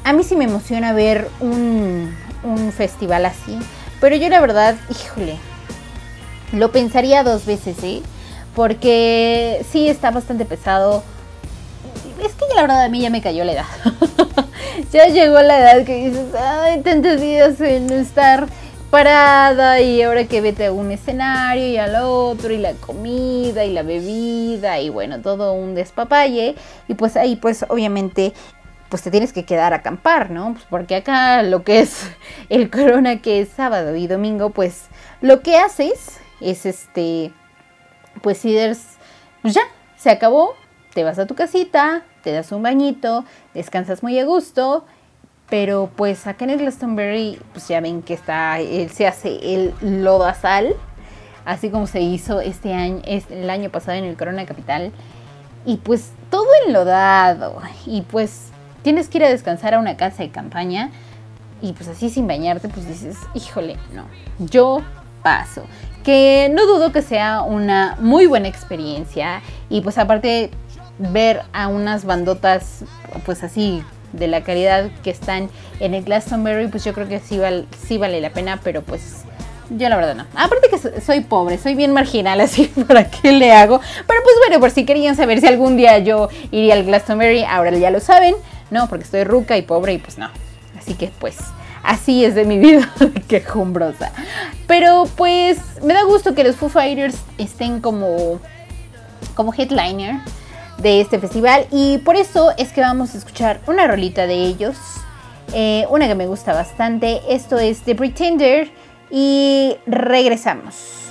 a mí sí me emociona ver un, un festival así. Pero yo la verdad, híjole, lo pensaría dos veces, ¿eh? Porque sí está bastante pesado. Es que la verdad a mí ya me cayó la edad. ya llegó la edad que dices, ay, tantos días en estar y ahora que vete a un escenario y al otro y la comida y la bebida y bueno, todo un despapalle y pues ahí pues obviamente pues te tienes que quedar a acampar, ¿no? Pues porque acá lo que es el corona que es sábado y domingo pues lo que haces es este pues si eres pues ya se acabó, te vas a tu casita, te das un bañito, descansas muy a gusto pero pues acá en el Glastonbury, pues ya ven que está, él se hace el lodazal, así como se hizo este año, el año pasado en el Corona Capital. Y pues todo enlodado. Y pues tienes que ir a descansar a una casa de campaña. Y pues así sin bañarte, pues dices, híjole, no, yo paso. Que no dudo que sea una muy buena experiencia. Y pues aparte ver a unas bandotas, pues así de la calidad que están en el Glastonbury, pues yo creo que sí, sí vale la pena, pero pues yo la verdad no. Aparte que soy pobre, soy bien marginal, así para qué le hago. Pero pues bueno, por si querían saber si algún día yo iría al Glastonbury, ahora ya lo saben, ¿no? Porque estoy ruca y pobre y pues no. Así que pues así es de mi vida, quejumbrosa. Pero pues me da gusto que los Foo Fighters estén como, como headliner de este festival y por eso es que vamos a escuchar una rolita de ellos, eh, una que me gusta bastante, esto es The Pretender y regresamos.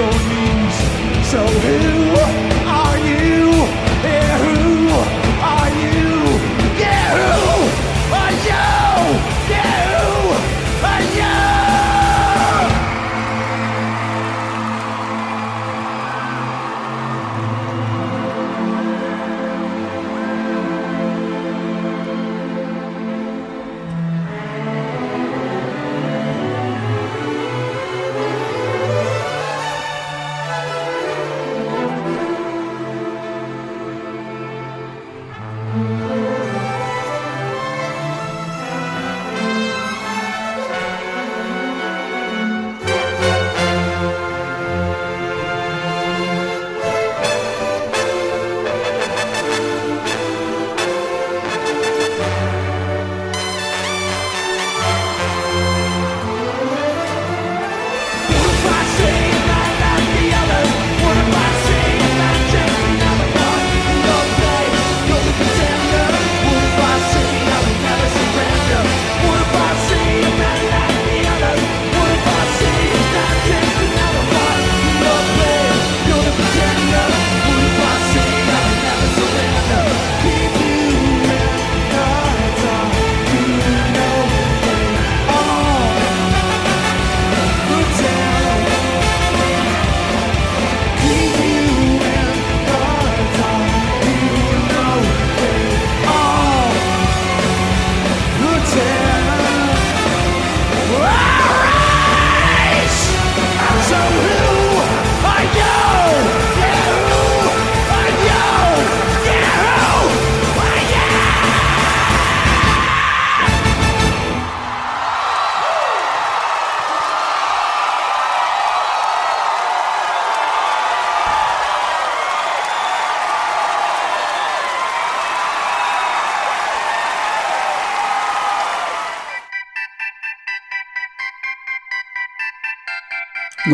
your knees. So here.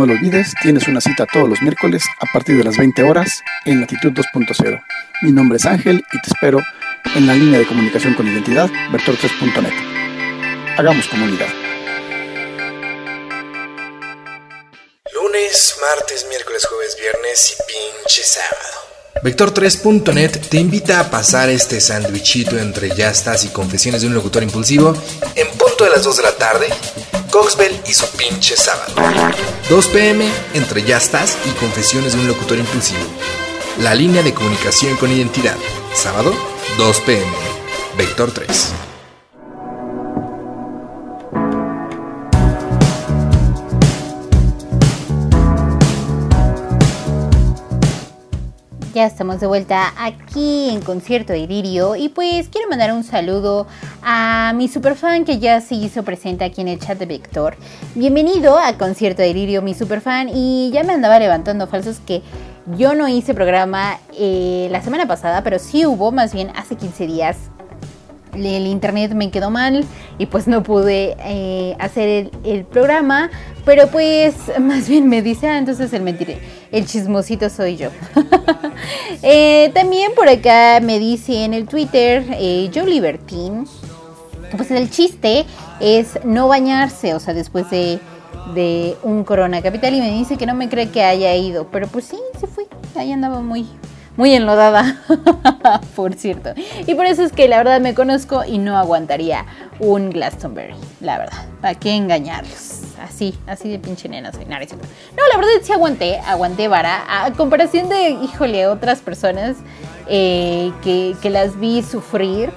No lo olvides, tienes una cita todos los miércoles a partir de las 20 horas en Latitud 2.0. Mi nombre es Ángel y te espero en la línea de comunicación con identidad vector3.net. Hagamos comunidad. Lunes, martes, miércoles, jueves, viernes y pinche sábado. Vector3.net te invita a pasar este sandwichito entre yastas y confesiones de un locutor impulsivo en punto de las 2 de la tarde, Coxbell y su pinche sábado. 2 pm entre yastas y confesiones de un locutor impulsivo. La línea de comunicación con identidad. Sábado, 2 pm. Vector 3. Ya estamos de vuelta aquí en Concierto de Ilirio y pues quiero mandar un saludo a mi superfan que ya se hizo presente aquí en el chat de Vector. Bienvenido a Concierto de Ilirio, mi superfan, y ya me andaba levantando falsos que yo no hice programa eh, la semana pasada, pero sí hubo, más bien hace 15 días. El internet me quedó mal y pues no pude eh, hacer el, programa, pero pues más bien me dice, ah, entonces el mentiré, el chismosito soy yo. eh, también por acá me dice en el Twitter eh, Joe pues el chiste es no bañarse, o sea, después de, de un Corona Capital y me dice que no me cree que haya ido, pero pues sí, se fue, ahí andaba muy, muy enlodada, por cierto. Y por eso es que la verdad me conozco y no aguantaría un Glastonbury, la verdad. ¿Para qué engañarlos? Así, así de pinche nena soy. No, no, la verdad sí aguanté, aguanté vara. A comparación de, híjole, otras personas eh, que, que las vi sufrir.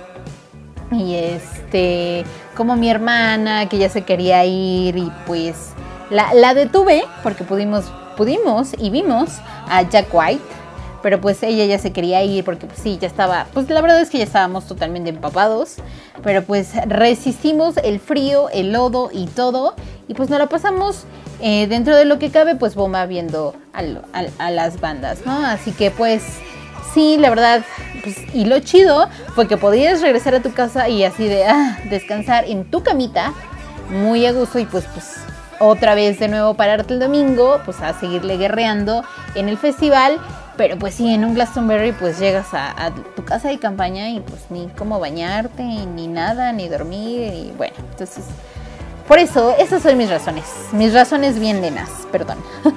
Y este, como mi hermana que ya se quería ir y pues la, la detuve porque pudimos, pudimos y vimos a Jack White pero pues ella ya se quería ir porque pues sí, ya estaba, pues la verdad es que ya estábamos totalmente empapados, pero pues resistimos el frío, el lodo y todo, y pues nos la pasamos eh, dentro de lo que cabe, pues bomba viendo a, las bandas, ¿no? Así que pues sí, la verdad, pues, y lo chido fue que podías regresar a tu casa y así de ah, descansar en tu camita, muy a gusto y pues pues otra vez de nuevo pararte el domingo, pues a seguirle guerreando en el festival pero pues sí, en un Glastonbury pues llegas a, tu casa de campaña y pues ni cómo bañarte, ni nada, ni dormir, y bueno, entonces... Por eso, esas son mis razones. Mis razones bien lenas, perdón.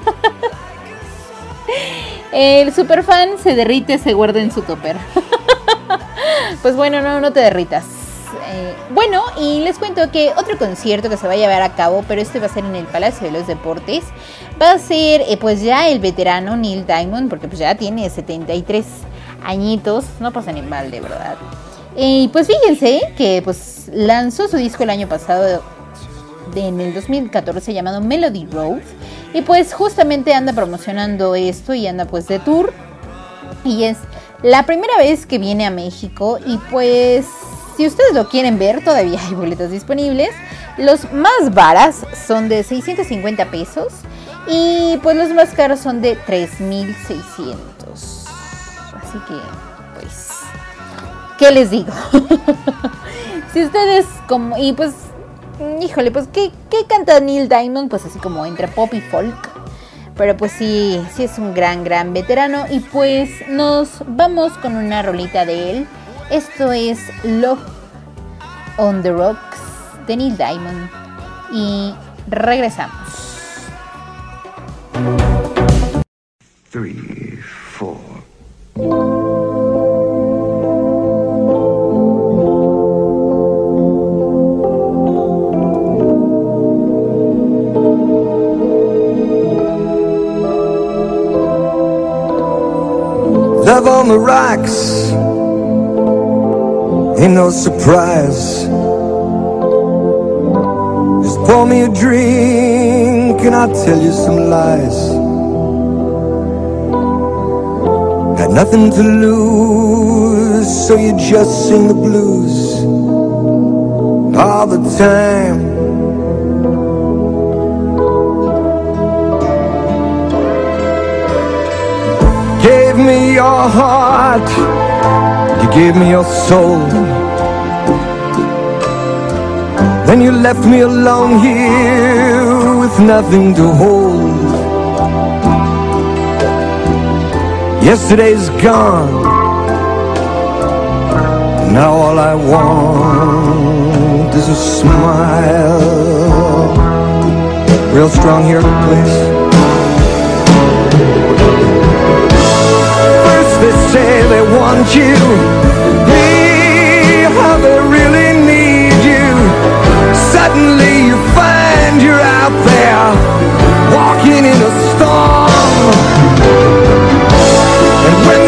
El superfan se derrite, se guarda en su topper. pues bueno, no, no te derritas. Eh, bueno, y les cuento que otro concierto que se va a llevar a cabo, pero este va a ser en el Palacio de los Deportes, va a ser eh, pues ya el veterano Neil Diamond, porque pues ya tiene 73 añitos, no pasa ni mal de verdad. Y pues fíjense que pues lanzó su disco el año pasado, en el 2014, llamado Melody Road, y pues justamente anda promocionando esto y anda pues de tour, y es la primera vez que viene a México y pues si ustedes lo quieren ver todavía hay boletos disponibles. Los más varas son de 650 pesos y pues los más caros son de 3600. Así que pues ¿qué les digo? si ustedes como y pues híjole, pues ¿qué, ¿qué canta Neil Diamond? Pues así como entre pop y folk. Pero pues sí, sí es un gran, gran veterano. Y pues nos vamos con una rolita de él. Esto es Love on the Rocks de Neil Diamond. Y regresamos. Three, four. Love on the rocks ain't no surprise. Just pour me a drink and I'll tell you some lies. Got nothing to lose, so you just sing the blues all the time. gave me your heart, you gave me your soul. Then you left me alone here with nothing to hold. Yesterday's gone, now all I want is a smile. Real strong here, please. They want you. Me, how they really need you. Suddenly you find you're out there Walking in a storm. And when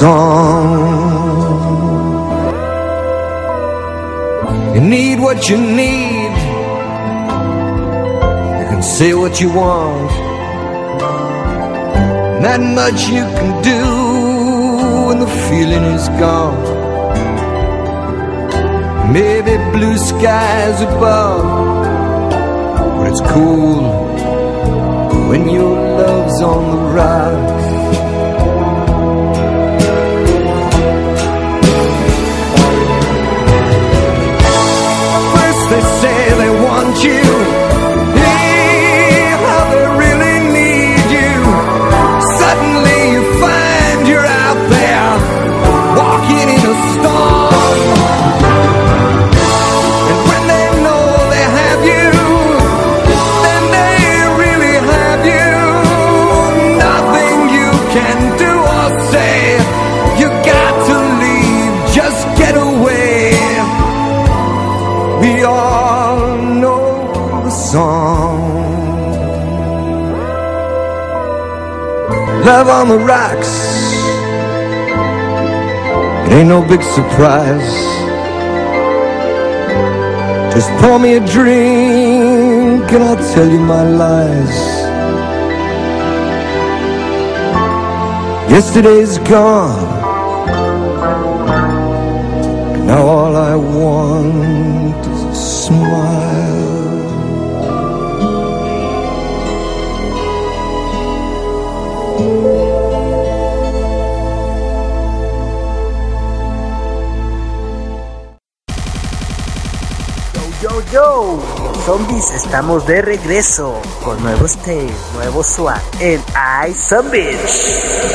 song. You need what you need. You can say what you want. Not much you can do when the feeling is gone. Maybe blue skies above, but it's cool when your love's on the rocks. You, Love on the rocks. It ain't no big surprise. Just pour me a drink and I'll tell you my lies. Yesterday's gone. Now all I want zombies, estamos de regreso con nuevos tapes, nuevo swag en iZombies.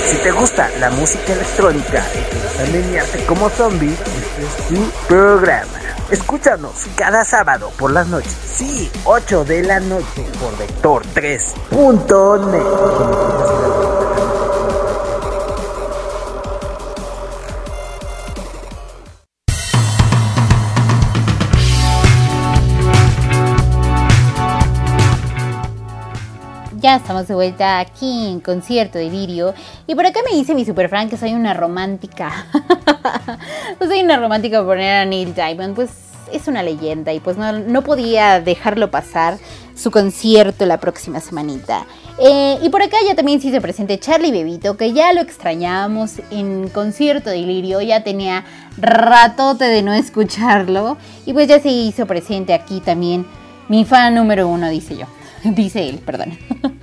Si te gusta la música electrónica y te gusta menearte como zombie, este es tu programa. Escúchanos cada sábado por las noches, sí, 8 de la noche por Vector3.net. Estamos de vuelta aquí en Concierto Delirio. Y por acá me dice mi super que soy una romántica. pues soy una romántica por poner a Neil Diamond. Pues es una leyenda y pues no, no podía dejarlo pasar su concierto la próxima semanita. Eh, y por acá ya también se hizo presente Charlie Bebito, que ya lo extrañábamos en concierto de Delirio, ya tenía ratote de no escucharlo. Y pues ya se hizo presente aquí también mi fan número uno, dice yo. dice él, perdón.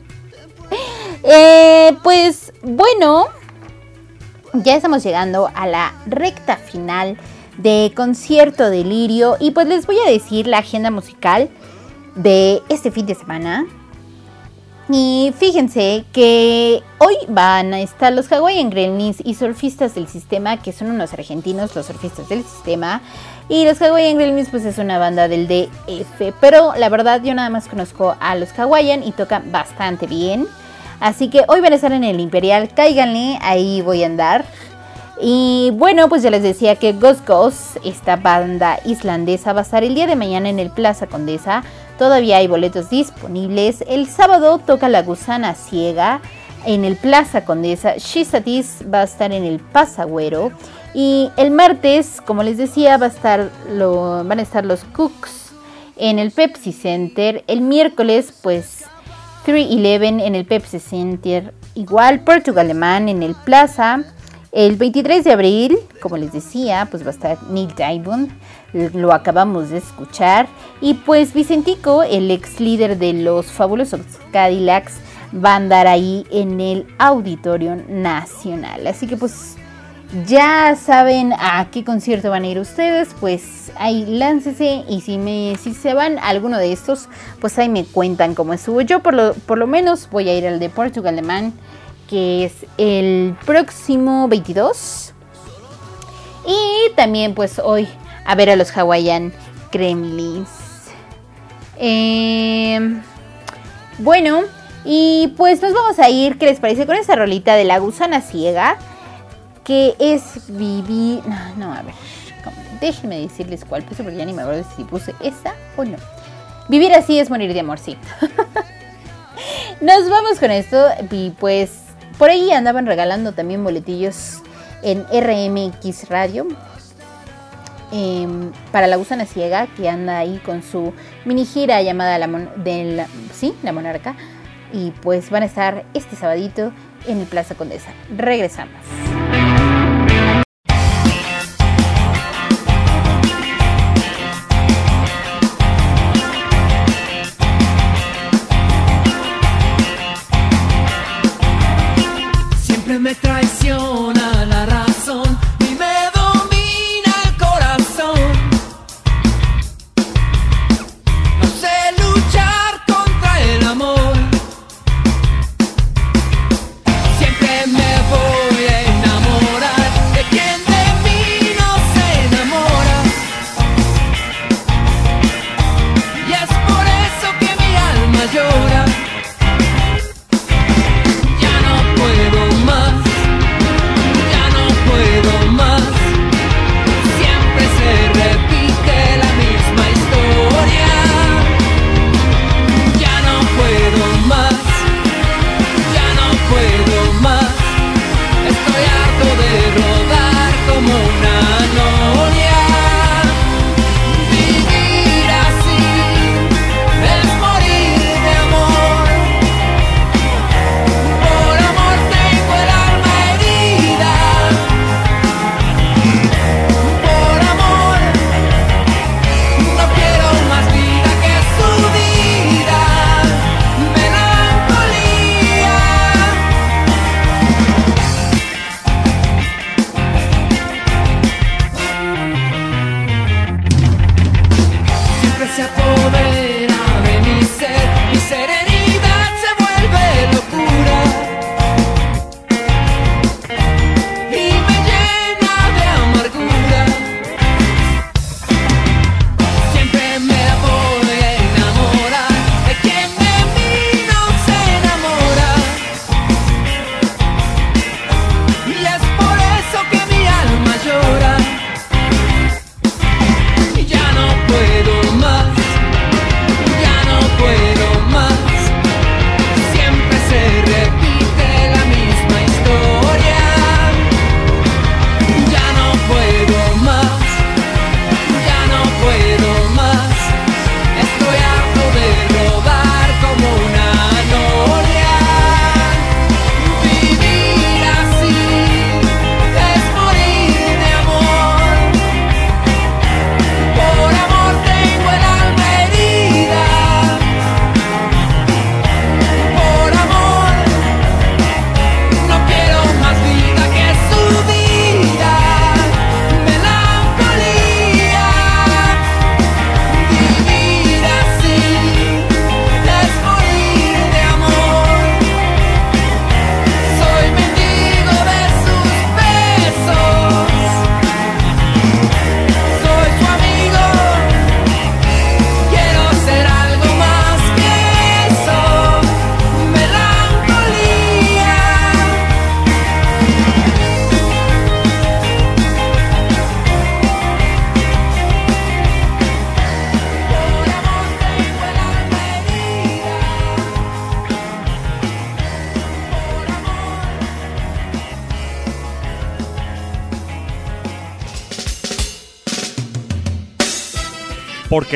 Eh, pues bueno, ya estamos llegando a la recta final de concierto de Lirio y pues les voy a decir la agenda musical de este fin de semana. Y fíjense que hoy van a estar los Hawaiian Gremlins y surfistas del sistema, que son unos argentinos, los surfistas del sistema. Y los Hawaiian Gremlins pues es una banda del DF, pero la verdad yo nada más conozco a los Hawaiian y tocan bastante bien. Así que hoy van a estar en el Imperial, cáiganle, ahí voy a andar. Y bueno, pues ya les decía que Ghost Ghost, esta banda islandesa, va a estar el día de mañana en el Plaza Condesa. Todavía hay boletos disponibles. El sábado toca La Gusana Ciega en el Plaza Condesa. Shizatis va a estar en el Pasagüero. Y el martes, como les decía, va a estar lo, van a estar los Cooks en el Pepsi Center. El miércoles, pues 311 en el Pepsi Center. Igual Portugal Alemán en el Plaza. El 23 de abril, como les decía, pues va a estar Neil Diamond, lo acabamos de escuchar. Y pues Vicentico, el ex líder de los fabulosos Cadillacs, va a andar ahí en el Auditorio Nacional. Así que pues ya saben a qué concierto van a ir ustedes, pues ahí láncese y si, me, si se van a alguno de estos, pues ahí me cuentan cómo estuvo. Yo por lo, por lo menos voy a ir al de Portugal Alemán que es el próximo 22. Y también pues hoy a ver a los Hawaiian Gremlins. Eh, bueno, y pues nos vamos a ir, ¿qué les parece? Con esa rolita de la gusana ciega, que es vivir... No, a ver, déjenme decirles cuál puse, porque ya ni me acuerdo si puse esa o no. Vivir así es morir de amor, sí. Nos vamos con esto y pues por ahí andaban regalando también boletillos en RMX Radio. em, para la gusana ciega que anda ahí con su mini gira llamada la, Mon- de la, sí, la Monarca y pues van a estar este sabadito en el Plaza Condesa. Regresamos. Me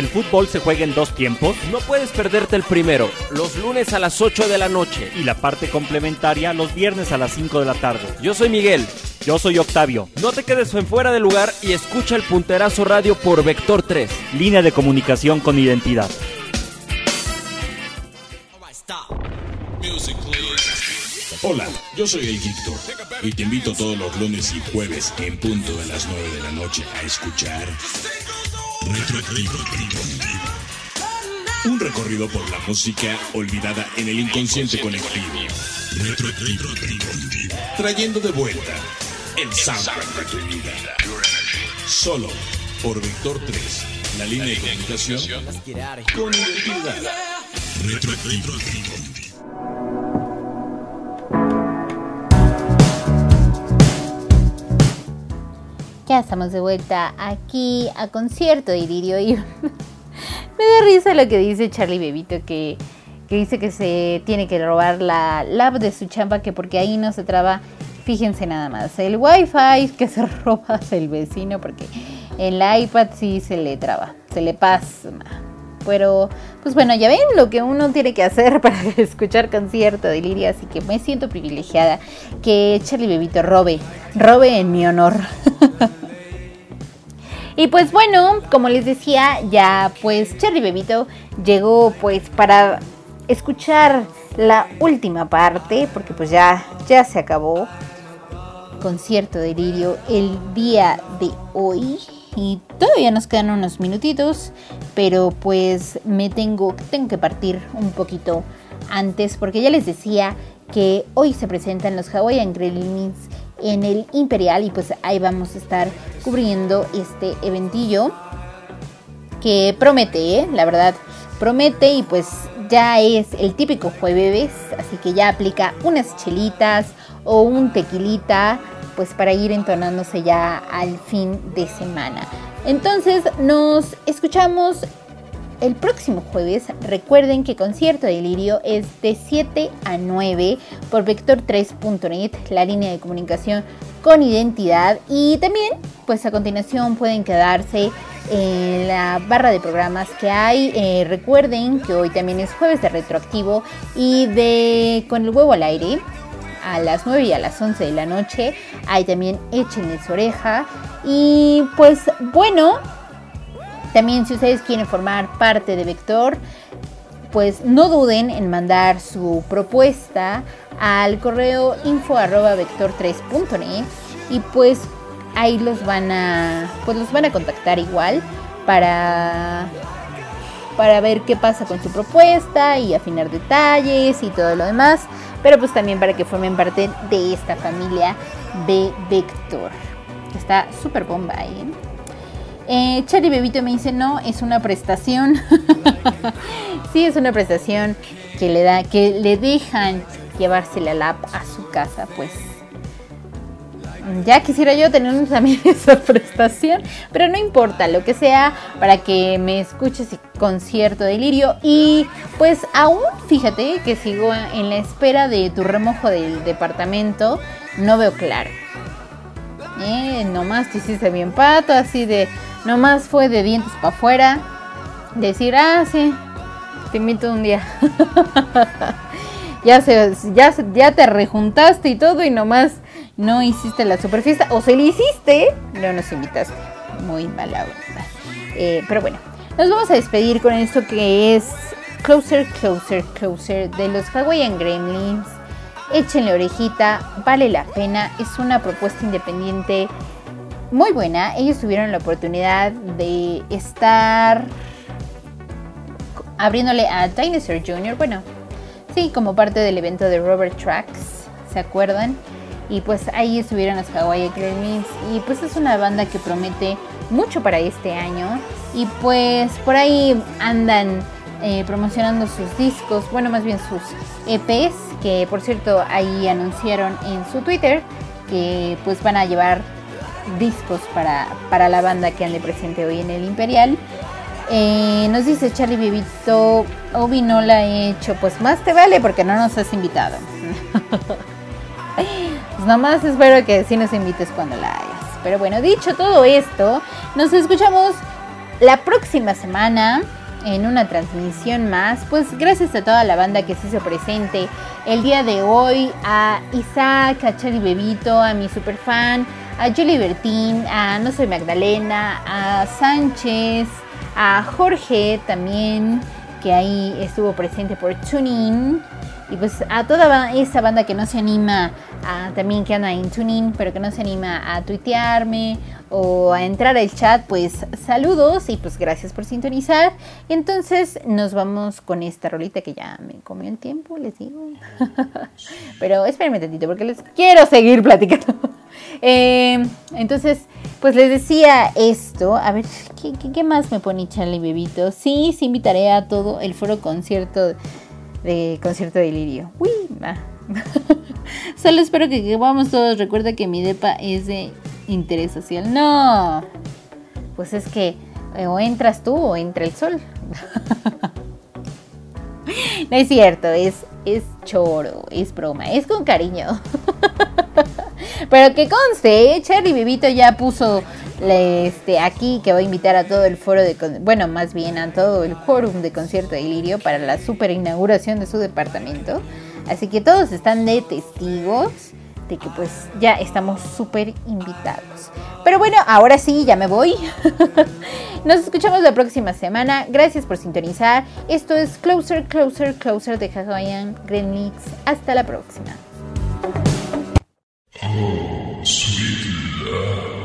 El fútbol se juega en dos tiempos. No puedes perderte el primero, los lunes a las 8 de la noche. Y la parte complementaria los viernes a las 5 de la tarde. Yo soy Miguel. Yo soy Octavio. No te quedes en fuera de lugar y escucha el punterazo radio por Vector 3. Línea de comunicación con identidad. Hola, yo soy el Gictor y te invito todos los lunes y jueves en punto de las 9 de la noche a escuchar Retroactivo. Un recorrido por la música olvidada en el inconsciente colectivo. Retroactivo. Trayendo de vuelta el soundtrack de vida. Solo por Vector 3, la línea de comunicación con identidad. Retroactivo. Ya estamos de vuelta aquí a concierto de Lirio y me da risa lo que dice Charlie Bebito que, que dice que se tiene que robar la lab de su chamba que porque ahí no se traba. Fíjense nada más, el wifi que se roba el vecino porque el iPad sí se le traba, se le pasma. Pero, pues bueno, ya ven lo que uno tiene que hacer para escuchar concierto de Liria, así que me siento privilegiada que Charlie Bebito robe, robe en mi honor. y pues bueno, como les decía, ya pues Charlie Bebito llegó pues para escuchar la última parte, porque pues ya, ya se acabó. Concierto de Lirio el día de hoy. Y todavía nos quedan unos minutitos, pero pues me tengo, tengo que partir un poquito antes porque ya les decía que hoy se presentan los Hawaiian Gremlins en el Imperial y pues ahí vamos a estar cubriendo este eventillo que promete, ¿eh? la verdad, promete y pues ya es el típico jueves, así que ya aplica unas chelitas o un tequilita pues para ir entonándose ya al fin de semana. Entonces nos escuchamos el próximo jueves. Recuerden que Concierto de Delirio es de 7 a 9 por vector3.net, la línea de comunicación con identidad. Y también, pues a continuación pueden quedarse en la barra de programas que hay. Eh, recuerden que hoy también es jueves de retroactivo y de con el huevo al aire a las 9 y a las 11 de la noche. Hay también Échenles oreja. Y pues bueno, también si ustedes quieren formar parte de Vector, pues no duden en mandar su propuesta al correo info arroba vector3.net y pues ahí los van a pues los van a contactar igual para para ver qué pasa con su propuesta y afinar detalles y todo lo demás, pero pues también para que formen parte de esta familia de Vector. Está súper bomba ahí. Eh, Bebito me dice, no, es una prestación. sí, es una prestación que le da, que le dejan llevarse la lap a su casa, pues. Ya quisiera yo tener también esa prestación, pero no importa, lo que sea para que me escuches concierto de lirio. Y pues aún, fíjate que sigo en la espera de tu remojo del departamento, no veo claro. Eh, nomás te hiciste bien pato, así de, nomás fue de dientes para afuera. Decir, ah, sí, te invito un día. ya, se, ya, ya te rejuntaste y todo y nomás no hiciste la superficie. O se le hiciste, no nos invitaste. Muy mala onda. Eh, pero bueno, nos vamos a despedir con esto que es Closer, Closer, Closer de los Hawaiian Gremlins. Échenle orejita, vale la pena. Es una propuesta independiente muy buena. Ellos tuvieron la oportunidad de estar abriéndole a Dinosaur Jr. Bueno, sí, como parte del evento de Robert Tracks, ¿se acuerdan? Y pues ahí estuvieron los Hawaii Gremlins. Y pues es una banda que promete mucho para este año. Y pues por ahí andan eh, promocionando sus discos, bueno, más bien sus EPs, que por cierto ahí anunciaron en su Twitter que pues van a llevar discos para, para la banda que ande presente hoy en el Imperial. Eh, nos dice Charlie Vivito, Obi no la he hecho, pues más te vale porque no nos has invitado. pues nomás espero que sí nos invites cuando la hagas. Pero bueno, dicho todo esto, nos escuchamos la próxima semana en una transmisión más, pues gracias a toda la banda que se hizo presente el día de hoy, a Isaac, a Charlie Bebito, a mi superfan, a Julie Bertín, a No Soy Magdalena, a Sánchez, a Jorge también, que ahí estuvo presente por Tuning. Y pues a toda esa banda que no se anima a, también que anda en Tuning, pero que no se anima a tuitearme o a entrar al chat, pues saludos y pues gracias por sintonizar. Entonces nos vamos con esta rolita que ya me comió el tiempo, les digo. pero espérenme tantito porque les quiero seguir platicando. Eh, entonces, pues les decía esto. A ver, ¿qué, qué, más me pone Charlie Bebito? Sí, sí invitaré a todo el foro concierto de concierto de Lirio. Uy. Solo espero que, que vamos todos. Recuerda que mi depa es de interés social. No. Pues es que eh, o entras tú o entra el sol. no es cierto, es, es choro, es broma, es con cariño. Pero que conste, Cherry Bebito ya puso este, aquí que va a invitar a todo el foro de, bueno, más bien a todo el quórum de concierto de Lirio para la super inauguración de su departamento. Así que todos están de testigos de que pues ya estamos súper invitados. Pero bueno, ahora sí, ya me voy. Nos escuchamos la próxima semana. Gracias por sintonizar. Esto es Closer, Closer, Closer de Hawaiian Gremlins. Hasta la próxima. Oh, sweetie.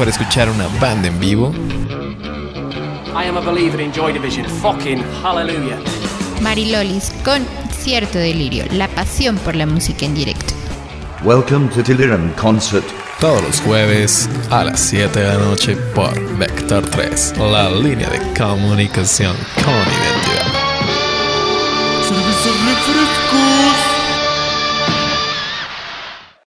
Mejor escuchar una banda en vivo. I am a believer in Joy Division. Fucking hallelujah. Marilolis con cierto delirio, la pasión por la música en directo. Welcome to Delirium Concert. Todos los jueves a las 7 de la noche por Vector 3, la línea de comunicación con